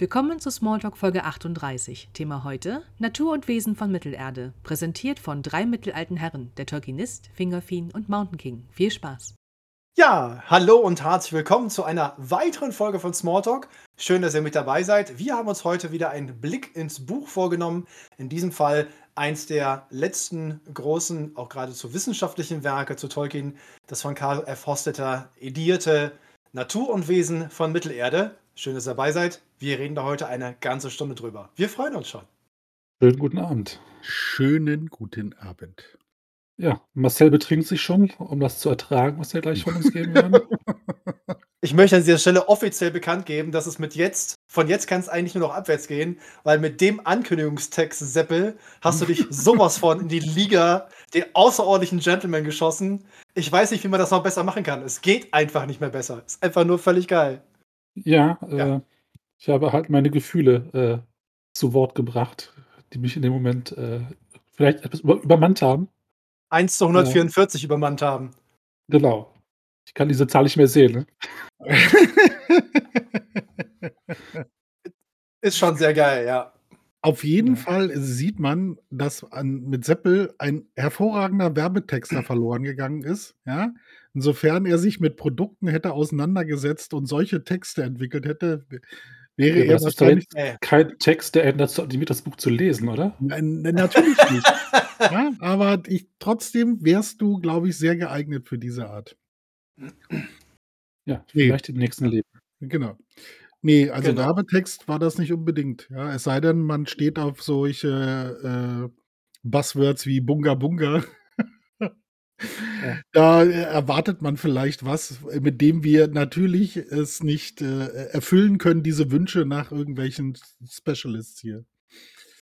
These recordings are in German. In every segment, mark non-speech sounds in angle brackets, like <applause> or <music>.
Willkommen zu Smalltalk Folge 38. Thema heute: Natur und Wesen von Mittelerde. Präsentiert von drei mittelalten Herren: der Tolkienist, Fingerfin und Mountain King. Viel Spaß! Ja, hallo und herzlich willkommen zu einer weiteren Folge von Smalltalk. Schön, dass ihr mit dabei seid. Wir haben uns heute wieder einen Blick ins Buch vorgenommen. In diesem Fall eins der letzten großen, auch geradezu wissenschaftlichen Werke zu Tolkien, das von Karl F. Hostetter edierte Natur und Wesen von Mittelerde. Schön, dass ihr dabei seid. Wir reden da heute eine ganze Stunde drüber. Wir freuen uns schon. Schönen guten Abend. Schönen guten Abend. Ja, Marcel betrinkt sich schon, um das zu ertragen, was er gleich von uns geben werden. <laughs> Ich möchte an dieser Stelle offiziell bekannt geben, dass es mit jetzt, von jetzt kann es eigentlich nur noch abwärts gehen, weil mit dem Ankündigungstext, Seppel, hast du dich <laughs> sowas von in die Liga den außerordentlichen Gentleman geschossen. Ich weiß nicht, wie man das noch besser machen kann. Es geht einfach nicht mehr besser. Ist einfach nur völlig geil. Ja, ja. Äh, ich habe halt meine Gefühle äh, zu Wort gebracht, die mich in dem Moment äh, vielleicht etwas über übermannt haben. 1 zu 144 übermannt haben. Genau. Ich kann diese Zahl nicht mehr sehen, ne? <laughs> Ist schon sehr geil, ja. Auf jeden ja. Fall sieht man, dass an, mit Seppel ein hervorragender Werbetexter verloren gegangen ist. Ja? Insofern er sich mit Produkten hätte auseinandergesetzt und solche Texte entwickelt hätte, wäre ja, er wahrscheinlich kein Text, der dazu animiert, das Buch zu lesen, oder? Nein, natürlich nicht. <laughs> ja, aber ich, trotzdem wärst du, glaube ich, sehr geeignet für diese Art. Ja, vielleicht nee. im nächsten Leben. Genau. Nee, also genau. Werbetext war das nicht unbedingt. Ja, es sei denn, man steht auf solche äh, Buzzwords wie Bunga Bunga. Ja. Da erwartet man vielleicht was, mit dem wir natürlich es nicht äh, erfüllen können, diese Wünsche nach irgendwelchen Specialists hier.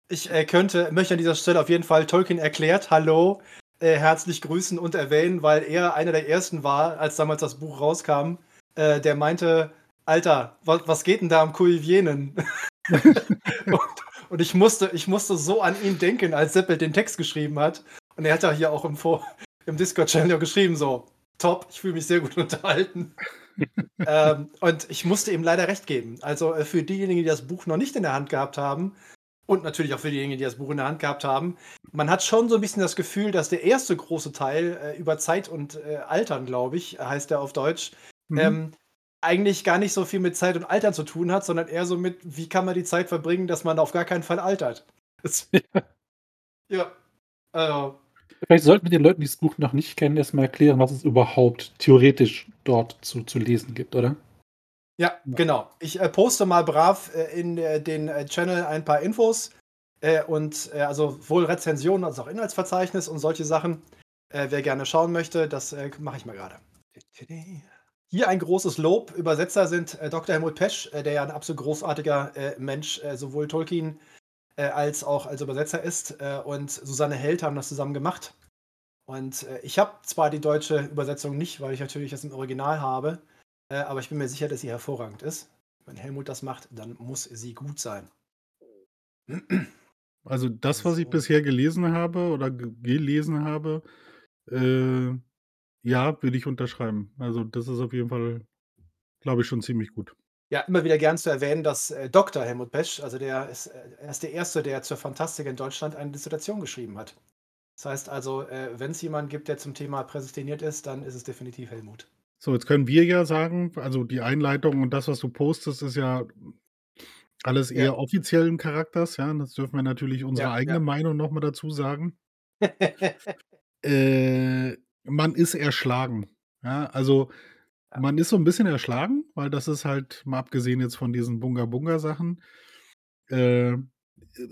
Ich äh, könnte, möchte an dieser Stelle auf jeden Fall Tolkien erklärt, hallo, äh, herzlich grüßen und erwähnen, weil er einer der ersten war, als damals das Buch rauskam, äh, der meinte, Alter, was, was geht denn da am Kuivienen? <laughs> und, und, ich, musste, ich musste so an ihn denken, als Seppel den Text geschrieben hat. Und er hat ja hier auch im, im Discord-Channel geschrieben, so, top, ich fühle mich sehr gut <laughs> unterhalten. <laughs> ähm, und ich musste ihm leider recht geben. Also äh, für diejenigen, die das Buch noch nicht in der Hand gehabt haben, und natürlich auch für diejenigen, die das Buch in der Hand gehabt haben, man hat schon so ein bisschen das Gefühl, dass der erste große Teil äh, über Zeit und äh, Altern, glaube ich, heißt er auf Deutsch, mhm. ähm, eigentlich gar nicht so viel mit Zeit und Altern zu tun hat, sondern eher so mit, wie kann man die Zeit verbringen, dass man auf gar keinen Fall altert. <laughs> Ja. Also. Vielleicht sollten wir den Leuten, die das Buch noch nicht kennen, erstmal erklären, was es überhaupt theoretisch dort zu, zu lesen gibt, oder? Ja, genau. Ich äh, poste mal brav äh, in äh, den äh, Channel ein paar Infos äh, und äh, also sowohl Rezensionen als auch Inhaltsverzeichnis und solche Sachen. wer gerne schauen möchte, das mache ich mal gerade. Hier ein großes Lob. Übersetzer sind Dr. Helmut Pesch, der ja ein absolut großartiger Mensch, sowohl Tolkien äh, als auch als Übersetzer ist. Äh, und Susanne Held haben das zusammen gemacht. Und ich habe zwar die deutsche Übersetzung nicht, weil ich natürlich das im Original habe, aber ich bin mir sicher, dass sie hervorragend ist. Wenn Helmut das macht, dann muss sie gut sein. Also das, was ich bisher gelesen habe oder gelesen habe, äh, ja, würde ich unterschreiben. Also, das ist auf jeden Fall, glaube ich, schon ziemlich gut. Ja, immer wieder gern zu erwähnen, dass äh, Dr. Helmut Pesch, also der ist, äh, er ist der Erste, der zur Fantastik in Deutschland eine Dissertation geschrieben hat. Das heißt also, äh, wenn es jemanden gibt, der zum Thema präsentiert ist, dann ist es definitiv Helmut. So, jetzt können wir ja sagen, also die Einleitung und das, was du postest, ist ja alles eher ja. offiziellen Charakters, ja. Das dürfen wir natürlich unsere ja, eigene ja. Meinung nochmal dazu sagen. <laughs> äh, man ist erschlagen. Ja, also. Man ist so ein bisschen erschlagen, weil das ist halt, mal abgesehen jetzt von diesen Bunga-Bunga-Sachen, äh,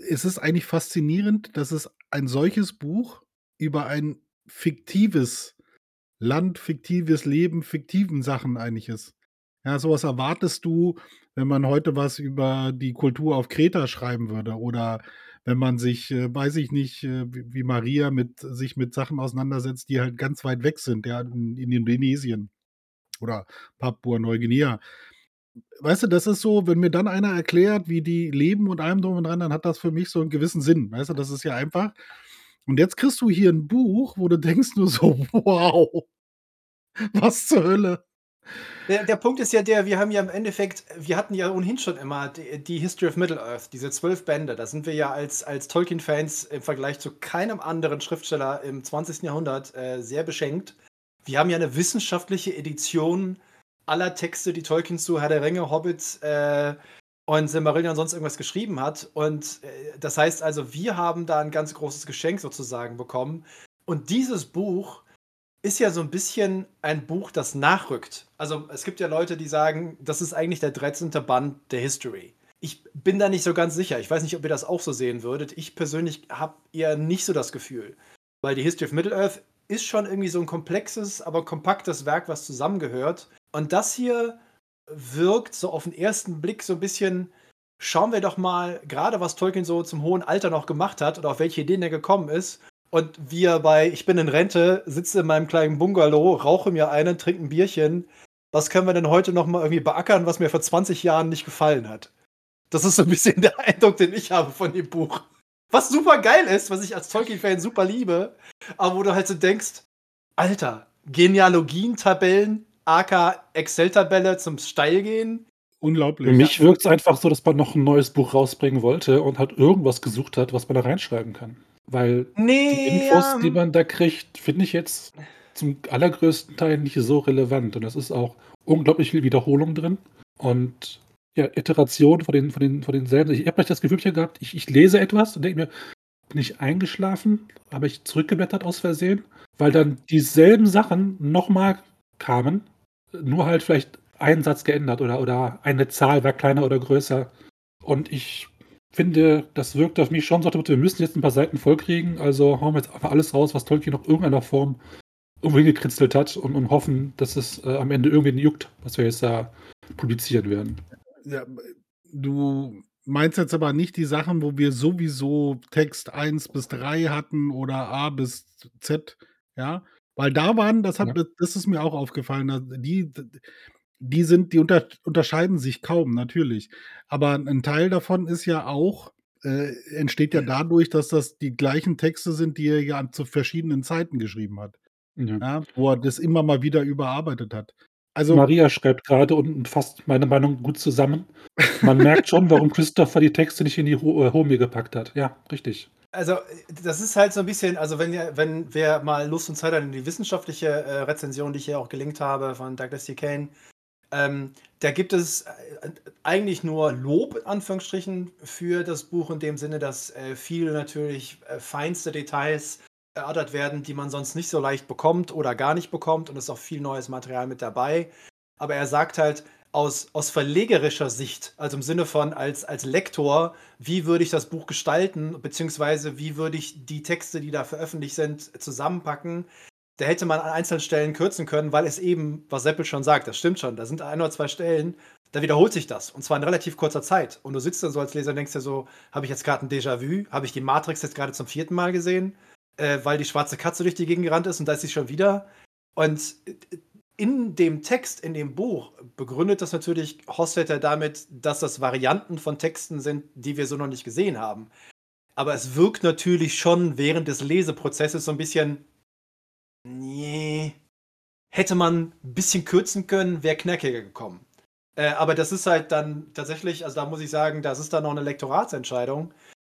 es ist eigentlich faszinierend, dass es ein solches Buch über ein fiktives Land, fiktives Leben, fiktiven Sachen eigentlich ist. Ja, sowas erwartest du, wenn man heute was über die Kultur auf Kreta schreiben würde oder wenn man sich, äh, weiß ich nicht, äh, wie, Maria mit sich mit Sachen auseinandersetzt, die halt ganz weit weg sind, ja, in, in Indonesien oder Papua-Neuguinea. Weißt du, das ist so, wenn mir dann einer erklärt, wie die leben und allem drum und dran, dann hat das für mich so einen gewissen Sinn. Weißt du, das ist ja einfach. Und jetzt kriegst du hier ein Buch, wo du denkst nur so, <laughs> wow, was zur Hölle? Der, der, Punkt ist ja der, wir haben ja im Endeffekt, wir hatten ja ohnehin schon immer die, die History of Middle-earth, diese zwölf Bände. Da sind wir ja als, als Tolkien-Fans im Vergleich zu keinem anderen Schriftsteller im 20. Jahrhundert äh, sehr beschenkt. Wir haben ja eine wissenschaftliche Edition aller Texte, die Tolkien zu Herr der Ringe, Hobbit äh, und Silmarillion sonst irgendwas geschrieben hat. Und äh, das heißt also, wir haben da ein ganz großes Geschenk sozusagen bekommen. Und dieses Buch ist ja so ein bisschen ein Buch, das nachrückt. Also es gibt ja Leute, die sagen, das ist eigentlich der 13. Band der History. Ich bin da nicht so ganz sicher. Ich weiß nicht, ob ihr das auch so sehen würdet. Ich persönlich habe eher nicht so das Gefühl. Weil die History of Middle-earth ist schon irgendwie so ein komplexes, aber kompaktes Werk, was zusammengehört. Und das hier wirkt so auf den ersten Blick so ein bisschen, schauen wir doch mal, gerade was Tolkien so zum hohen Alter noch gemacht hat oder auf welche Ideen er gekommen ist und wir bei Ich bin in Rente, sitze in meinem kleinen Bungalow, rauche mir einen, trinke ein Bierchen. Was können wir denn heute noch mal irgendwie beackern, was mir vor 20 Jahren nicht gefallen hat? Das ist so ein bisschen der <laughs> Eindruck, den ich habe von dem Buch. Was super geil ist, was ich als Tolkien-Fan super liebe, aber wo du halt so denkst, Alter, Genealogien-Tabellen, AK Excel-Tabelle zum Steilgehen. Unglaublich. Für mich wirkt es einfach so, dass man noch ein neues Buch rausbringen wollte und halt irgendwas gesucht hat, was man da reinschreiben kann. Weil nee, die Infos, ja. die man da kriegt, finde ich jetzt zum allergrößten Teil nicht so relevant. Und es ist auch unglaublich viel Wiederholung drin. Und ja, Iteration von, den, von, den, von denselben. Ich habe das Gefühl gehabt, ich, ich lese etwas und denke mir, bin ich eingeschlafen? Habe ich zurückgeblättert aus Versehen? Weil dann dieselben Sachen nochmal kamen, nur halt vielleicht einen Satz geändert oder, oder eine Zahl war kleiner oder größer. Und ich finde, das wirkt auf mich schon so, wir müssen jetzt ein paar Seiten vollkriegen, also hauen wir jetzt einfach alles raus, was Tolkien noch irgendeiner Form irgendwo hingekritzelt hat und, und hoffen, dass es äh, am Ende irgendwie juckt, was wir jetzt da publizieren werden. Ja, du meinst jetzt aber nicht die Sachen, wo wir sowieso Text 1 bis 3 hatten oder A bis Z, ja? Weil da waren, das hat, ja. das ist mir auch aufgefallen, die, die sind, die unter, unterscheiden sich kaum, natürlich. Aber ein Teil davon ist ja auch, äh, entsteht ja dadurch, dass das die gleichen Texte sind, die er ja zu verschiedenen Zeiten geschrieben hat. Ja. Ja, wo er das immer mal wieder überarbeitet hat. Also, Maria schreibt gerade und fasst meine Meinung gut zusammen. Man merkt schon, warum <laughs> Christopher die Texte nicht in die äh, Homie gepackt hat. Ja, richtig. Also, das ist halt so ein bisschen, also wenn, wenn wer mal Lust und Zeit hat in die wissenschaftliche äh, Rezension, die ich hier auch gelinkt habe von Douglas D. Kane, ähm, da gibt es äh, eigentlich nur Lob, in Anführungsstrichen, für das Buch in dem Sinne, dass äh, viele natürlich äh, feinste Details erörtert werden, die man sonst nicht so leicht bekommt oder gar nicht bekommt. Und es ist auch viel neues Material mit dabei. Aber er sagt halt, aus, aus verlegerischer Sicht, also im Sinne von als, als Lektor, wie würde ich das Buch gestalten, beziehungsweise wie würde ich die Texte, die da veröffentlicht sind, zusammenpacken, da hätte man an einzelnen Stellen kürzen können, weil es eben, was Seppel schon sagt, das stimmt schon, da sind ein oder zwei Stellen, da wiederholt sich das. Und zwar in relativ kurzer Zeit. Und du sitzt dann so als Leser und denkst dir so, habe ich jetzt gerade ein Déjà-vu? Habe ich die Matrix jetzt gerade zum vierten Mal gesehen? Äh, weil die schwarze Katze durch die Gegend gerannt ist und da ist sie schon wieder. Und in dem Text, in dem Buch, begründet das natürlich Hosstetter damit, dass das Varianten von Texten sind, die wir so noch nicht gesehen haben. Aber es wirkt natürlich schon während des Leseprozesses so ein bisschen Nee. Hätte man ein bisschen kürzen können, wäre knackiger gekommen. Äh, aber das ist halt dann tatsächlich, also da muss ich sagen, das ist dann noch eine Lektoratsentscheidung,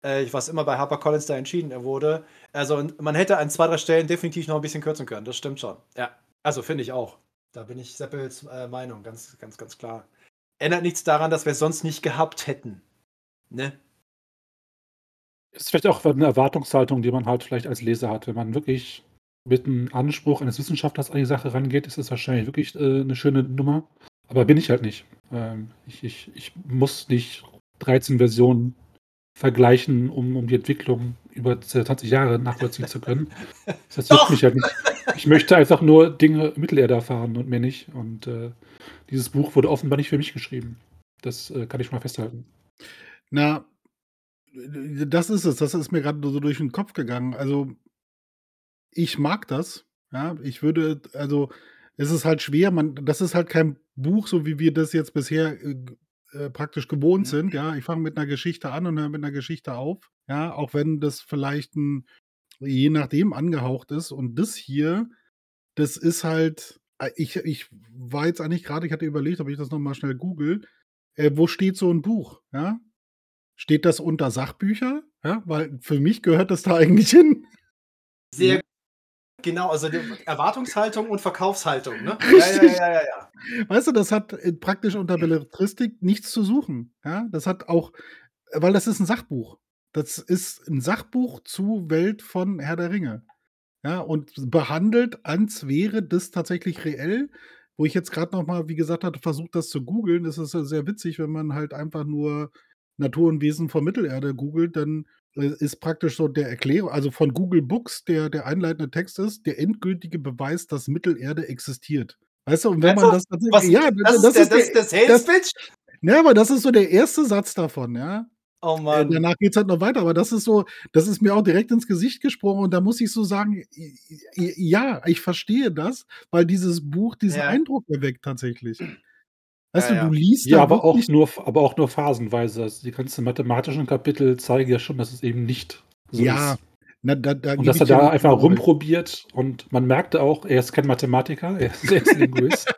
äh, was immer bei HarperCollins da entschieden wurde. Also man hätte an zwei, drei Stellen definitiv noch ein bisschen kürzen können, das stimmt schon. Ja, also finde ich auch. Da bin ich Seppels äh, Meinung, ganz, ganz, ganz klar. Ändert nichts daran, dass wir es sonst nicht gehabt hätten. Ne? Ist vielleicht auch eine Erwartungshaltung, die man halt vielleicht als Leser hat, wenn man wirklich mit dem Anspruch eines Wissenschaftlers an die Sache rangeht, ist es wahrscheinlich wirklich äh, eine schöne Nummer. Aber bin ich halt nicht. Ähm, ich, ich, ich muss nicht 13 Versionen vergleichen, um, um die Entwicklung über 20 Jahre nachvollziehen zu können. <laughs> Das hilft mich halt nicht. Ich möchte einfach nur Dinge Mittelerde erfahren und mehr nicht. Und äh, dieses Buch wurde offenbar nicht für mich geschrieben. Das äh, kann ich mal festhalten. Na, das ist es. Das ist mir gerade so durch den Kopf gegangen. Also ich mag das. Ja, ich würde, also es ist halt schwer, man, das ist halt kein Buch, so wie wir das jetzt bisher äh, praktisch gewohnt sind. Ja, ich fange mit einer Geschichte an und höre mit einer Geschichte auf. Ja, auch wenn das vielleicht ein, je nachdem angehaucht ist. Und das hier, das ist halt äh, ich, ich war jetzt eigentlich gerade, ich hatte überlegt, ob ich das nochmal schnell google. Äh, wo steht so ein Buch? Ja? Steht das unter Sachbücher? Ja, weil für mich gehört das da <laughs> eigentlich hin. Sehr Genau, also die Erwartungshaltung und Verkaufshaltung, ne? <laughs> Ja, ja, ja, ja, ja. Weißt du, das hat praktisch unter Belletristik nichts zu suchen. Ja, das hat auch, weil das ist ein Sachbuch. Das ist ein Sachbuch zu Welt von Herr der Ringe. Ja, und behandelt, als wäre das tatsächlich reell. Wo ich jetzt gerade noch mal, wie gesagt hatte, versucht, das zu googeln. Das ist ja sehr witzig, wenn man halt einfach nur Natur und Wesen von Mittelerde googelt, dann ist praktisch so der Erklärung, also von Google Books, der, der einleitende Text ist, der endgültige Beweis, dass Mittelerde existiert. Weißt du, und wenn man das tatsächlich. Ja, das, das, ist, der, das, das, das, das Ja, aber das ist so der erste Satz davon, ja. Oh Mann. Äh, danach geht es halt noch weiter, aber das ist so, das ist mir auch direkt ins Gesicht gesprungen und da muss ich so sagen, ja, ich verstehe das, weil dieses Buch diesen ja. Eindruck erweckt tatsächlich. Weißt ja, du, du liest ja, aber auch, nur, aber auch nur phasenweise. Also die ganzen mathematischen Kapitel zeigen ja schon, dass es eben nicht so ja. ist. Na, da, da und dass er da einfach rumprobiert und man merkte auch, er ist kein Mathematiker, er ist, <laughs> er ist Linguist.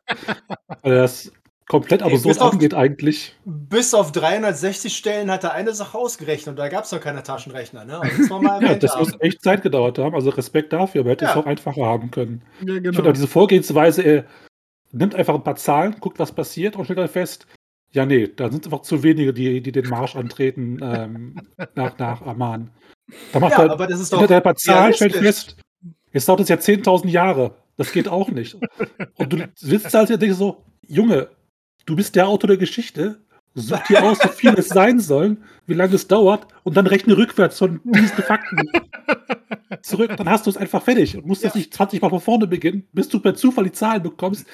Weil er das komplett aber so angeht eigentlich. Bis auf 360 Stellen hat er eine Sache ausgerechnet und da gab es noch keine Taschenrechner. Ne? Also das, <laughs> ja, das muss echt Zeit gedauert haben, also Respekt dafür, aber hätte ja. es auch einfacher haben können. Ja, genau. Ich finde diese Vorgehensweise, er, nimmt einfach ein paar Zahlen, guckt, was passiert und stellt dann fest, ja, nee, da sind einfach zu wenige, die, die den Marsch antreten ähm, <laughs> nach, nach Amman. Da macht ja, er, aber das ist doch ein paar Zahlen, stellt fest, jetzt dauert es ja 10.000 Jahre. Das geht auch nicht. Und du sitzt halt und denkst so, Junge, du bist der Autor der Geschichte, such dir aus, wie viel es sein soll, wie lange es dauert und dann rechne rückwärts von diesen Fakten zurück. Dann hast du es einfach fertig und musst ja. jetzt nicht 20 Mal von vorne beginnen, bis du per Zufall die Zahlen bekommst,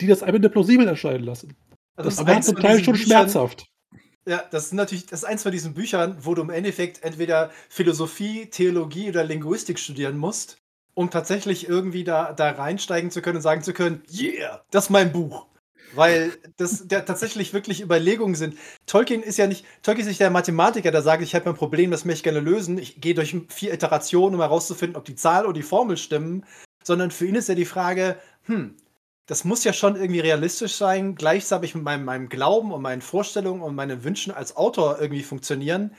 die das am Ende plausibel erscheinen lassen. Also das, das war zum Teil schon Büchern, schmerzhaft. Ja, das ist natürlich, das ist eins von diesen Büchern, wo du im Endeffekt entweder Philosophie, Theologie oder Linguistik studieren musst, um tatsächlich irgendwie da, da reinsteigen zu können und sagen zu können, yeah, das ist mein Buch. Weil das der tatsächlich wirklich Überlegungen sind. Tolkien ist ja nicht, Tolkien ist nicht der Mathematiker, der sagt, ich habe ein Problem, das möchte ich gerne lösen. Ich gehe durch vier Iterationen, um herauszufinden, ob die Zahl oder die Formel stimmen. Sondern für ihn ist ja die Frage, hm, das muss ja schon irgendwie realistisch sein, gleichzeitig mit meinem, meinem Glauben und meinen Vorstellungen und meinen Wünschen als Autor irgendwie funktionieren.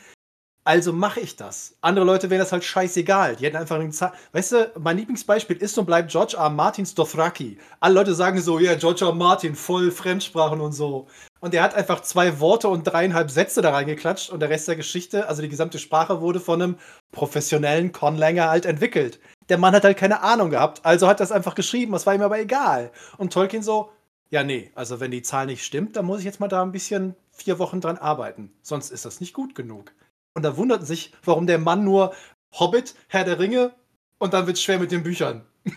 Also mache ich das. Andere Leute wären das halt scheißegal. Die hätten einfach eine Zahl. Weißt du, mein Lieblingsbeispiel ist und bleibt George R. Martins Dothraki. Alle Leute sagen so, ja, yeah, George R. Martin, voll Fremdsprachen und so. Und er hat einfach zwei Worte und dreieinhalb Sätze da reingeklatscht und der Rest der Geschichte, also die gesamte Sprache, wurde von einem professionellen Conlanger halt entwickelt der Mann hat halt keine Ahnung gehabt, also hat das einfach geschrieben, das war ihm aber egal. Und Tolkien so, ja, nee, also wenn die Zahl nicht stimmt, dann muss ich jetzt mal da ein bisschen vier Wochen dran arbeiten, sonst ist das nicht gut genug. Und da wunderten sich, warum der Mann nur Hobbit, Herr der Ringe und dann wird es schwer mit den Büchern. <laughs>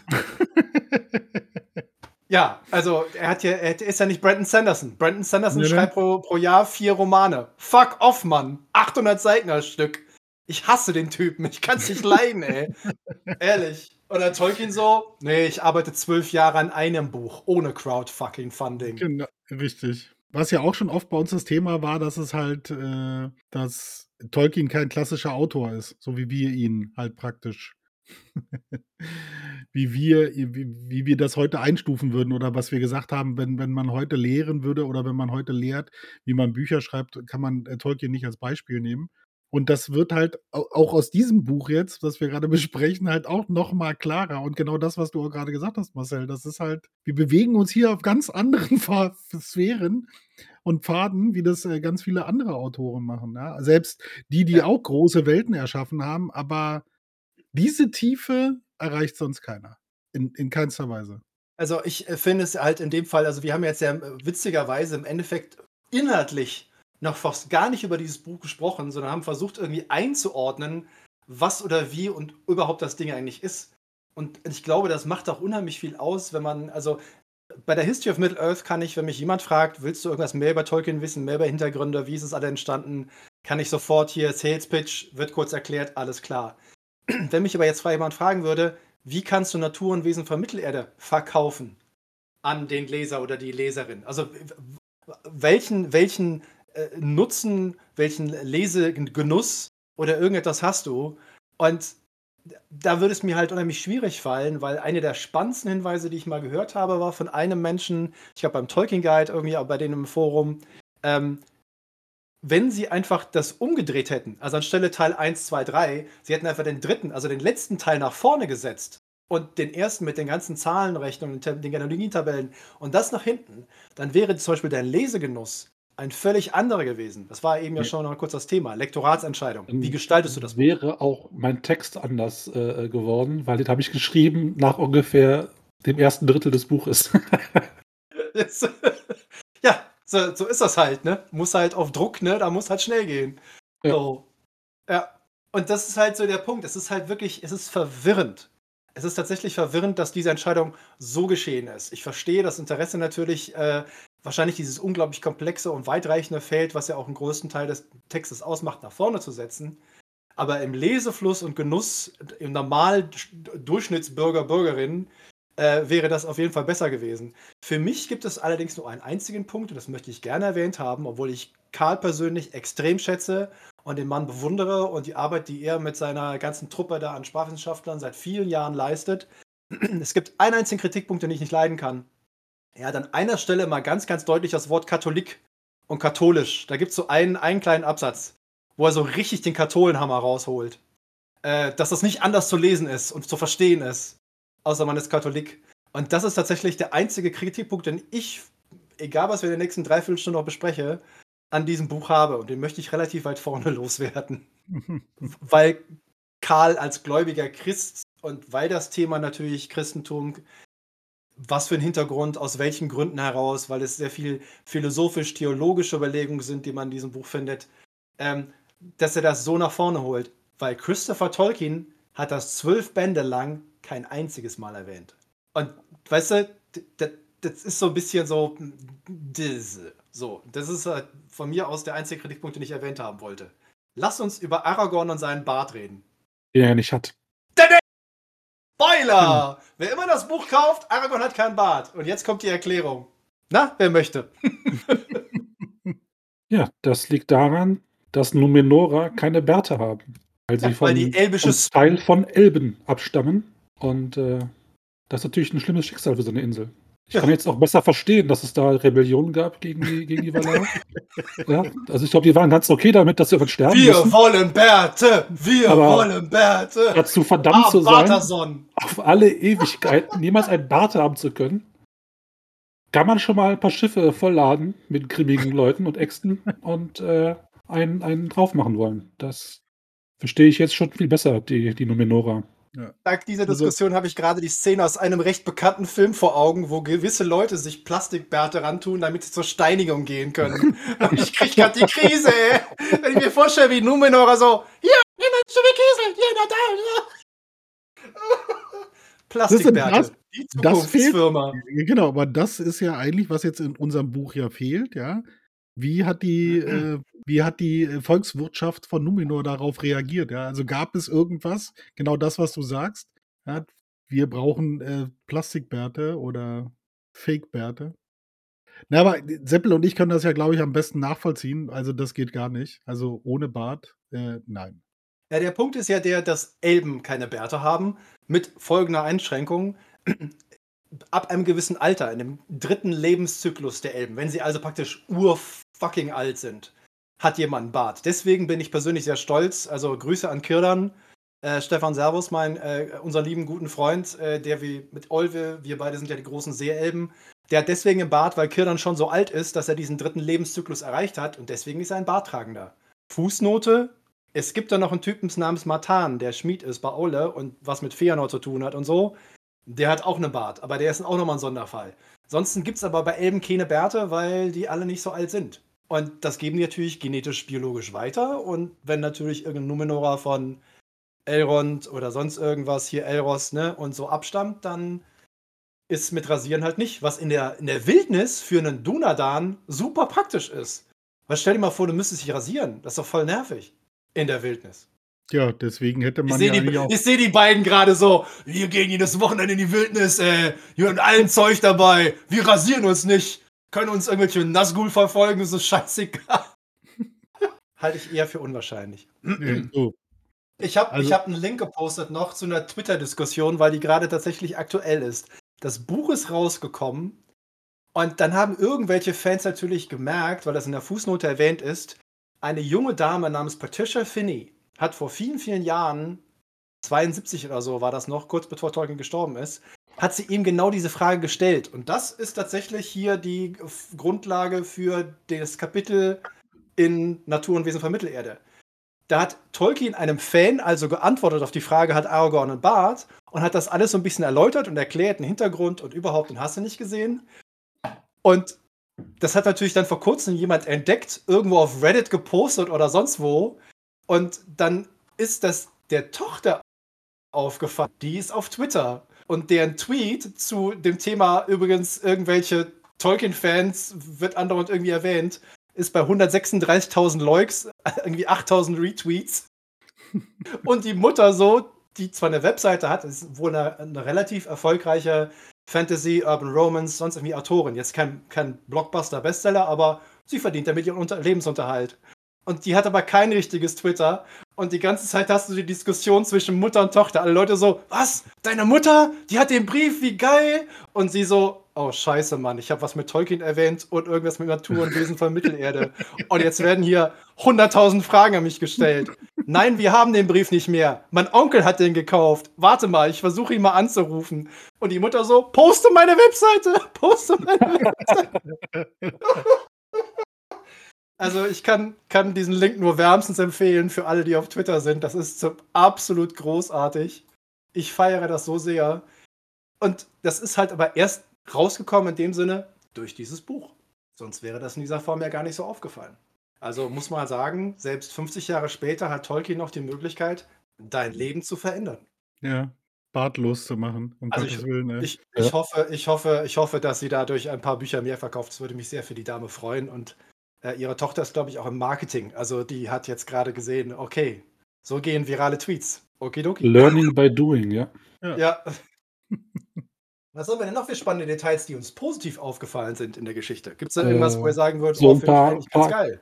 ja, also er hat ja, er ist ja nicht Brandon Sanderson. Brandon Sanderson nee, schreibt pro, pro Jahr vier Romane. Fuck off, Mann. 800 Seiten als Stück. Ich hasse den Typen, ich kann es nicht leiden, ey. <laughs> Ehrlich. Oder Tolkien so, nee, ich arbeite zwölf Jahre an einem Buch, ohne Crowdfucking-Funding. Genau, richtig. Was ja auch schon oft bei uns das Thema war, dass es halt, äh, dass Tolkien kein klassischer Autor ist, so wie wir ihn halt praktisch. <laughs> wie, wir, wie, wie, wir das heute einstufen würden oder was wir gesagt haben, wenn, wenn man heute lehren würde oder wenn man heute lehrt, wie man Bücher schreibt, kann man äh, Tolkien nicht als Beispiel nehmen. Und das wird halt auch aus diesem Buch jetzt, das wir gerade <laughs> besprechen, halt auch noch mal klarer. Und genau das, was du auch gerade gesagt hast, Marcel, das ist halt, wir bewegen uns hier auf ganz anderen <laughs> Sphären und Pfaden, wie das äh, ganz viele andere Autoren machen. Ja? Selbst die, die auch große Welten erschaffen haben, aber diese Tiefe erreicht sonst keiner. In, in keinster Weise. Also ich äh, finde es halt in dem Fall, also wir haben jetzt ja äh, witzigerweise im Endeffekt inhaltlich noch fast gar nicht über dieses Buch gesprochen, sondern haben versucht irgendwie einzuordnen, was oder wie und überhaupt das Ding eigentlich ist. Und ich glaube, das macht auch unheimlich viel aus, wenn man, also bei der History of Middle-earth kann ich, wenn mich jemand fragt, willst du irgendwas mehr über Tolkien wissen, mehr über Hintergründe, wie ist es alle entstanden, kann ich sofort hier Sales Pitch, wird kurz erklärt, alles klar. <clears throat> Wenn mich aber jetzt jemand fragen würde, wie kannst du Natur und Wesen von Mittelerde verkaufen an den Leser oder die Leserin? Also welchen, welchen äh, Nutzen, welchen Lesegenuss oder irgendetwas hast du. Und da würde es mir halt unheimlich schwierig fallen, weil eine der spannendsten Hinweise, die ich mal gehört habe, war von einem Menschen, ich glaube beim Tolkien Guide irgendwie, aber bei denen im Forum, ähm, wenn sie einfach das umgedreht hätten, also anstelle Teil 1, 2, 3, sie hätten einfach den dritten, also den letzten Teil nach vorne gesetzt und den ersten mit den ganzen Zahlenrechnungen, den Genealogie-Tabellen und das nach hinten, dann wäre zum Beispiel dein Lesegenuss ein völlig anderer gewesen. Das war eben ja, schon noch kurz das Thema. Lektoratsentscheidung. Wie gestaltest du das? Wäre auch mein Text anders äh, geworden, weil den habe ich geschrieben nach ungefähr dem ersten Drittel des Buches. <laughs> ja, so, so, ist das halt, ne? Muss halt auf Druck, ne? Da muss halt schnell gehen. Ja. So. Ja. Und das ist halt so der Punkt. Es ist halt wirklich, es ist verwirrend. Es ist tatsächlich verwirrend, dass diese Entscheidung so geschehen ist. Ich verstehe das Interesse natürlich, äh, wahrscheinlich dieses unglaublich komplexe und weitreichende Feld, was ja auch einen größten Teil des Textes ausmacht, nach vorne zu setzen. Aber im Lesefluss und Genuss, im normalen Durchschnittsbürger, Bürgerinnen, äh, wäre das auf jeden Fall besser gewesen. Für mich gibt es allerdings nur einen einzigen Punkt, und das möchte ich gerne erwähnt haben, obwohl ich Karl persönlich extrem schätze und den Mann bewundere und die Arbeit, die er mit seiner ganzen Truppe da an Sprachwissenschaftlern seit vielen Jahren leistet. <clears throat> Es gibt einen einzigen Kritikpunkt, den ich nicht leiden kann. Er hat an einer Stelle mal ganz, ganz deutlich das Wort Katholik und katholisch. Da gibt es so einen, einen kleinen Absatz, wo er so richtig den Katholenhammer rausholt. Äh, dass das nicht anders zu lesen ist und zu verstehen ist, außer man ist Katholik. Und das ist tatsächlich der einzige Kritikpunkt, den ich, egal was wir in den nächsten dreiviertel Stunden noch bespreche, an diesem Buch habe. Und den möchte ich relativ weit vorne <laughs> loswerden. <laughs> weil Karl als gläubiger Christ und weil das Thema natürlich Christentum was für ein Hintergrund, aus welchen Gründen heraus, weil es sehr viel philosophisch-theologische Überlegungen sind, die man in diesem Buch findet, ähm, dass er das so nach vorne holt. Weil Christopher Tolkien hat das zwölf Bände lang kein einziges Mal erwähnt. Und weißt du, das ist so ein bisschen so, so, das ist halt von mir aus der einzige Kritikpunkt, den ich erwähnt haben wollte. Lass uns über Aragorn und seinen Bart reden. Den er nicht hat. Spoiler! Hm. Wer immer das Buch kauft, Aragorn hat keinen Bart. Und jetzt kommt die Erklärung. Na, wer möchte? <laughs> ja, das liegt daran, dass Numenora keine Bärte haben. Weil sie ja, von, weil elbische Teil von Elben abstammen. Und äh, das ist natürlich ein schlimmes Schicksal für so eine Insel. Ich kann jetzt auch besser verstehen, dass es da Rebellion gab gegen die, gegen die Valar. <laughs> ja, also ich glaube, die waren ganz okay damit, dass sie irgendwann sterben Wir müssen. wollen Bärte! Wir Aber wollen Bärte! Dazu verdammt ah, zu sein, Barterson. auf alle Ewigkeiten niemals ein Bart haben zu können, kann man schon mal ein paar Schiffe vollladen mit grimmigen Leuten und Äxten und äh, einen, einen drauf machen wollen. Das verstehe ich jetzt schon viel besser, die, die Numenora. Ja. Dank dieser also Diskussion also, habe ich gerade die Szene aus einem recht bekannten Film vor Augen, wo gewisse Leute sich Plastikbärte rantun, damit sie zur Steinigung gehen können. <laughs> ich kriege gerade die Krise, ey. Wenn ich mir vorstelle, wie Numenora so, hier, hier, Kiesel, hier, na da, ja. <laughs> Plastikbärte. Das, die Zukunftsfirma. Genau, aber das ist ja eigentlich, was jetzt in unserem Buch ja fehlt, ja. Wie hat die, äh, wie hat die äh, Volkswirtschaft von Numenor darauf reagiert? Ja? Also gab es irgendwas, genau das, was du sagst? Ja? Wir brauchen äh, Plastikbärte oder Fake-Bärte. Na, aber Seppel und ich können das ja, glaube ich, am besten nachvollziehen. Also das geht gar nicht. Also ohne Bart, äh, nein. Ja, der Punkt ist ja der, dass Elben keine Bärte haben, mit folgender Einschränkung. Ab einem gewissen Alter, in dem dritten Lebenszyklus der Elben, wenn sie also praktisch ur fucking alt sind, hat jemand einen Bart. Deswegen bin ich persönlich sehr stolz. Also Grüße an Kirdan. Äh, Stefan Servus, mein, äh, unseren lieben guten Freund, äh, der wie mit Olve, wir beide sind ja die großen Seeelben, der hat deswegen einen Bart, weil Kirdan schon so alt ist, dass er diesen dritten Lebenszyklus erreicht hat und deswegen ist er ein Barttragender. Fußnote: Es gibt da noch einen Typen namens Matan, der Schmied ist bei Ole und was mit Feanor zu tun hat und so. Der hat auch einen Bart, aber der ist auch nochmal ein Sonderfall. Ansonsten gibt es aber bei Elben keine Bärte, weil die alle nicht so alt sind. Und das geben die natürlich genetisch, biologisch weiter. Und wenn natürlich irgendein Numenora von Elrond oder sonst irgendwas hier Elros, ne, und so abstammt, dann ist mit Rasieren halt nicht, was in der, in der Wildnis für einen Dunadan super praktisch ist. Weil stell dir mal vor, du müsstest dich rasieren. Das ist doch voll nervig. In der Wildnis. Ja, deswegen hätte man ich ja die, auch. Ich sehe die beiden gerade so. Wir gehen jedes Wochenende in die Wildnis, äh, hier und allen Zeug dabei. Wir rasieren uns nicht können uns irgendwelche Nazgul verfolgen, so scheißegal. <laughs> Halte ich eher für unwahrscheinlich. Nee, <clears throat> so. Ich habe also, hab einen Link gepostet noch zu einer Twitter-Diskussion, weil die gerade tatsächlich aktuell ist. Das Buch ist rausgekommen und dann haben irgendwelche Fans natürlich gemerkt, weil das in der Fußnote erwähnt ist, eine junge Dame namens Patricia Finney hat vor vielen, vielen Jahren, 72 oder so war das noch, kurz bevor Tolkien gestorben ist, hat sie ihm genau diese Frage gestellt. Und das ist tatsächlich hier die Grundlage für das Kapitel in Natur und Wesen von Mittelerde. Da hat Tolkien einem Fan also geantwortet auf die Frage, hat Aragorn einen Bart? Und hat das alles so ein bisschen erläutert und erklärt, den Hintergrund und überhaupt, den hast nicht gesehen. Und das hat natürlich dann vor kurzem jemand entdeckt, irgendwo auf Reddit gepostet oder sonst wo. Und dann ist das der Tochter aufgefallen. Die ist auf Twitter. Und deren Tweet zu dem Thema übrigens irgendwelche Tolkien-Fans wird andauernd irgendwie erwähnt, ist bei 136.000 Likes, <laughs> irgendwie 8.000 Retweets. <laughs> Und die Mutter so, die zwar eine Webseite hat, ist wohl eine, eine relativ erfolgreiche Fantasy, Urban Romance, sonst irgendwie Autorin. Jetzt kein, kein Blockbuster-Bestseller, aber sie verdient damit ihren Unter Lebensunterhalt. Und die hat aber kein richtiges Twitter. Und die ganze Zeit hast du die Diskussion zwischen Mutter und Tochter. Alle Leute so, was? Deine Mutter? Die hat den Brief, wie geil! Und sie so, oh scheiße, Mann, ich habe was mit Tolkien erwähnt und irgendwas mit Natur und Wesen von Mittelerde. Und jetzt werden hier 100.000 Fragen an mich gestellt. Nein, wir haben den Brief nicht mehr. Mein Onkel hat den gekauft. Warte mal, ich versuche ihn mal anzurufen. Und die Mutter so, poste meine Webseite! <laughs> Poste meine Webseite! Also ich kann, kann diesen Link nur wärmstens empfehlen für alle, die auf Twitter sind. Das ist absolut großartig. Ich feiere das so sehr. Und das ist halt aber erst rausgekommen in dem Sinne durch dieses Buch. Sonst wäre das in dieser Form ja gar nicht so aufgefallen. Also muss man sagen, selbst 50 Jahre später hat Tolkien noch die Möglichkeit, dein Leben zu verändern. Ja, bartlos zu machen. Um also ich, Willen, ich, ich, ja. hoffe, ich, hoffe, ich hoffe, dass sie dadurch ein paar Bücher mehr verkauft. Das würde mich sehr für die Dame freuen. Und äh, ihre Tochter ist, glaube ich, auch im Marketing. Also die hat jetzt gerade gesehen, okay, so gehen virale Tweets. Okidoki. Learning by doing, ja. Ja. ja. <laughs> Was haben wir denn noch für spannende Details, die uns positiv aufgefallen sind in der Geschichte? Gibt es da irgendwas, äh, wo ihr sagen würdet, so oh, finde ich eigentlich ganz geil?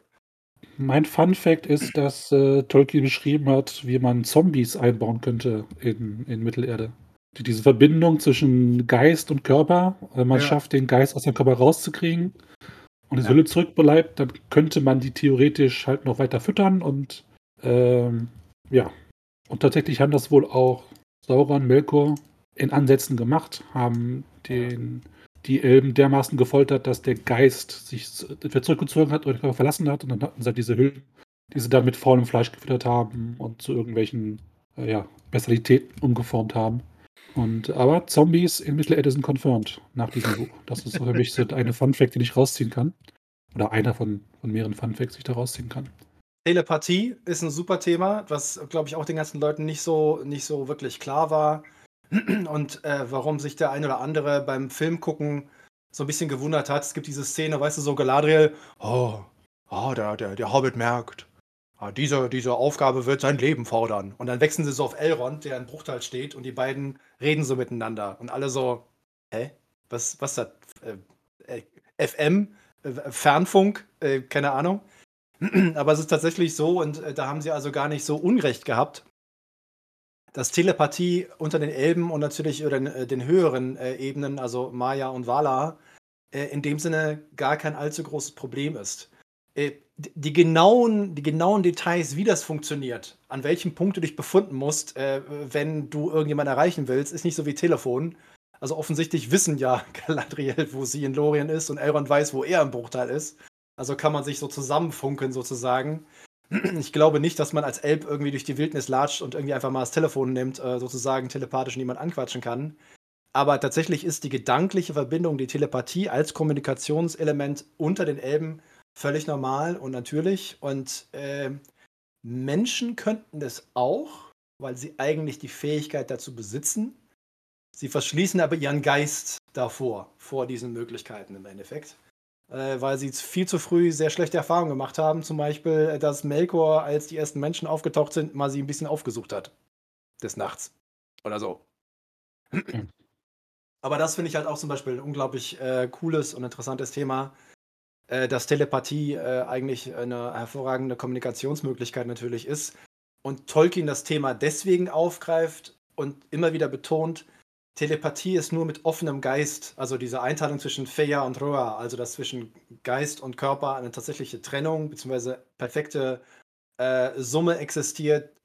Mein Fun Fact ist, dass äh, Tolkien beschrieben hat, wie man Zombies einbauen könnte in, in Mittelerde. Die, diese Verbindung zwischen Geist und Körper, wenn man ja. schafft, den Geist aus dem Körper rauszukriegen und die ja. Hülle zurückbleibt, dann könnte man die theoretisch halt noch weiter füttern und ähm, ja. Und tatsächlich haben das wohl auch Sauron, Melkor in Ansätzen gemacht, haben den, die Elben dermaßen gefoltert, dass der Geist sich zurückgezogen hat oder verlassen hat und dann hatten sie halt diese Hüllen, die sie dann mit faulem Fleisch gefüttert haben und zu irgendwelchen äh, ja, Bestialitäten umgeformt haben. Und, aber Zombies in Mittelerde sind confirmed nach diesem Buch. Das ist für mich so eine Fun-Fact, den ich rausziehen kann. Oder einer von, von mehreren Fun-Facts, die ich da rausziehen kann. Telepathie ist ein super Thema, was, glaube ich, auch den ganzen Leuten nicht so, nicht so wirklich klar war. Und äh, warum sich der ein oder andere beim Film gucken so ein bisschen gewundert hat. Es gibt diese Szene, weißt du, so Galadriel, oh, oh der, der, der Hobbit merkt, ah, diese, diese Aufgabe wird sein Leben fordern. Und dann wechseln sie so auf Elrond, der in Bruchtal steht, und die beiden reden so miteinander. Und alle so, hä? Was, was ist das? Äh, äh FM? Äh, Fernfunk? Äh, keine Ahnung. <clears throat> Aber es ist tatsächlich so, und äh, da haben sie also gar nicht so Unrecht gehabt, dass Telepathie unter den Elben und natürlich oder den, den höheren Ebenen, also Maya und Vala, in dem Sinne gar kein allzu großes Problem ist die genauen, die genauen Details, wie das funktioniert, an welchem Punkt du dich befunden musst, äh, wenn du irgendjemanden erreichen willst, ist nicht so wie Telefon. Also offensichtlich wissen ja <laughs> Galadriel, wo sie in Lorien ist und Elrond weiß, wo er im Bruchteil ist. Also kann man sich so zusammenfunkeln sozusagen. <clears throat> Ich glaube nicht, dass man als Elb irgendwie durch die Wildnis latscht und irgendwie einfach mal das Telefon nimmt, äh, sozusagen telepathisch niemand anquatschen kann. Aber tatsächlich ist die gedankliche Verbindung, die Telepathie als Kommunikationselement unter den Elben völlig normal und natürlich. Und äh, Menschen könnten das auch, weil sie eigentlich die Fähigkeit dazu besitzen. Sie verschließen aber ihren Geist davor, vor diesen Möglichkeiten im Endeffekt. Äh, weil sie viel zu früh sehr schlechte Erfahrungen gemacht haben. Zum Beispiel, dass Melkor, als die ersten Menschen aufgetaucht sind, mal sie ein bisschen aufgesucht hat. Des Nachts. Oder so. <clears throat> Aber das finde ich halt auch zum Beispiel ein unglaublich äh, cooles und interessantes Thema. Äh, dass Telepathie äh, eigentlich eine hervorragende Kommunikationsmöglichkeit natürlich ist. und Tolkien das Thema deswegen aufgreift und immer wieder betont, Telepathie ist nur mit offenem Geist, also diese Einteilung zwischen Feja und Roa, also dass zwischen Geist und Körper eine tatsächliche Trennung bzw. perfekte äh, Summe existiert.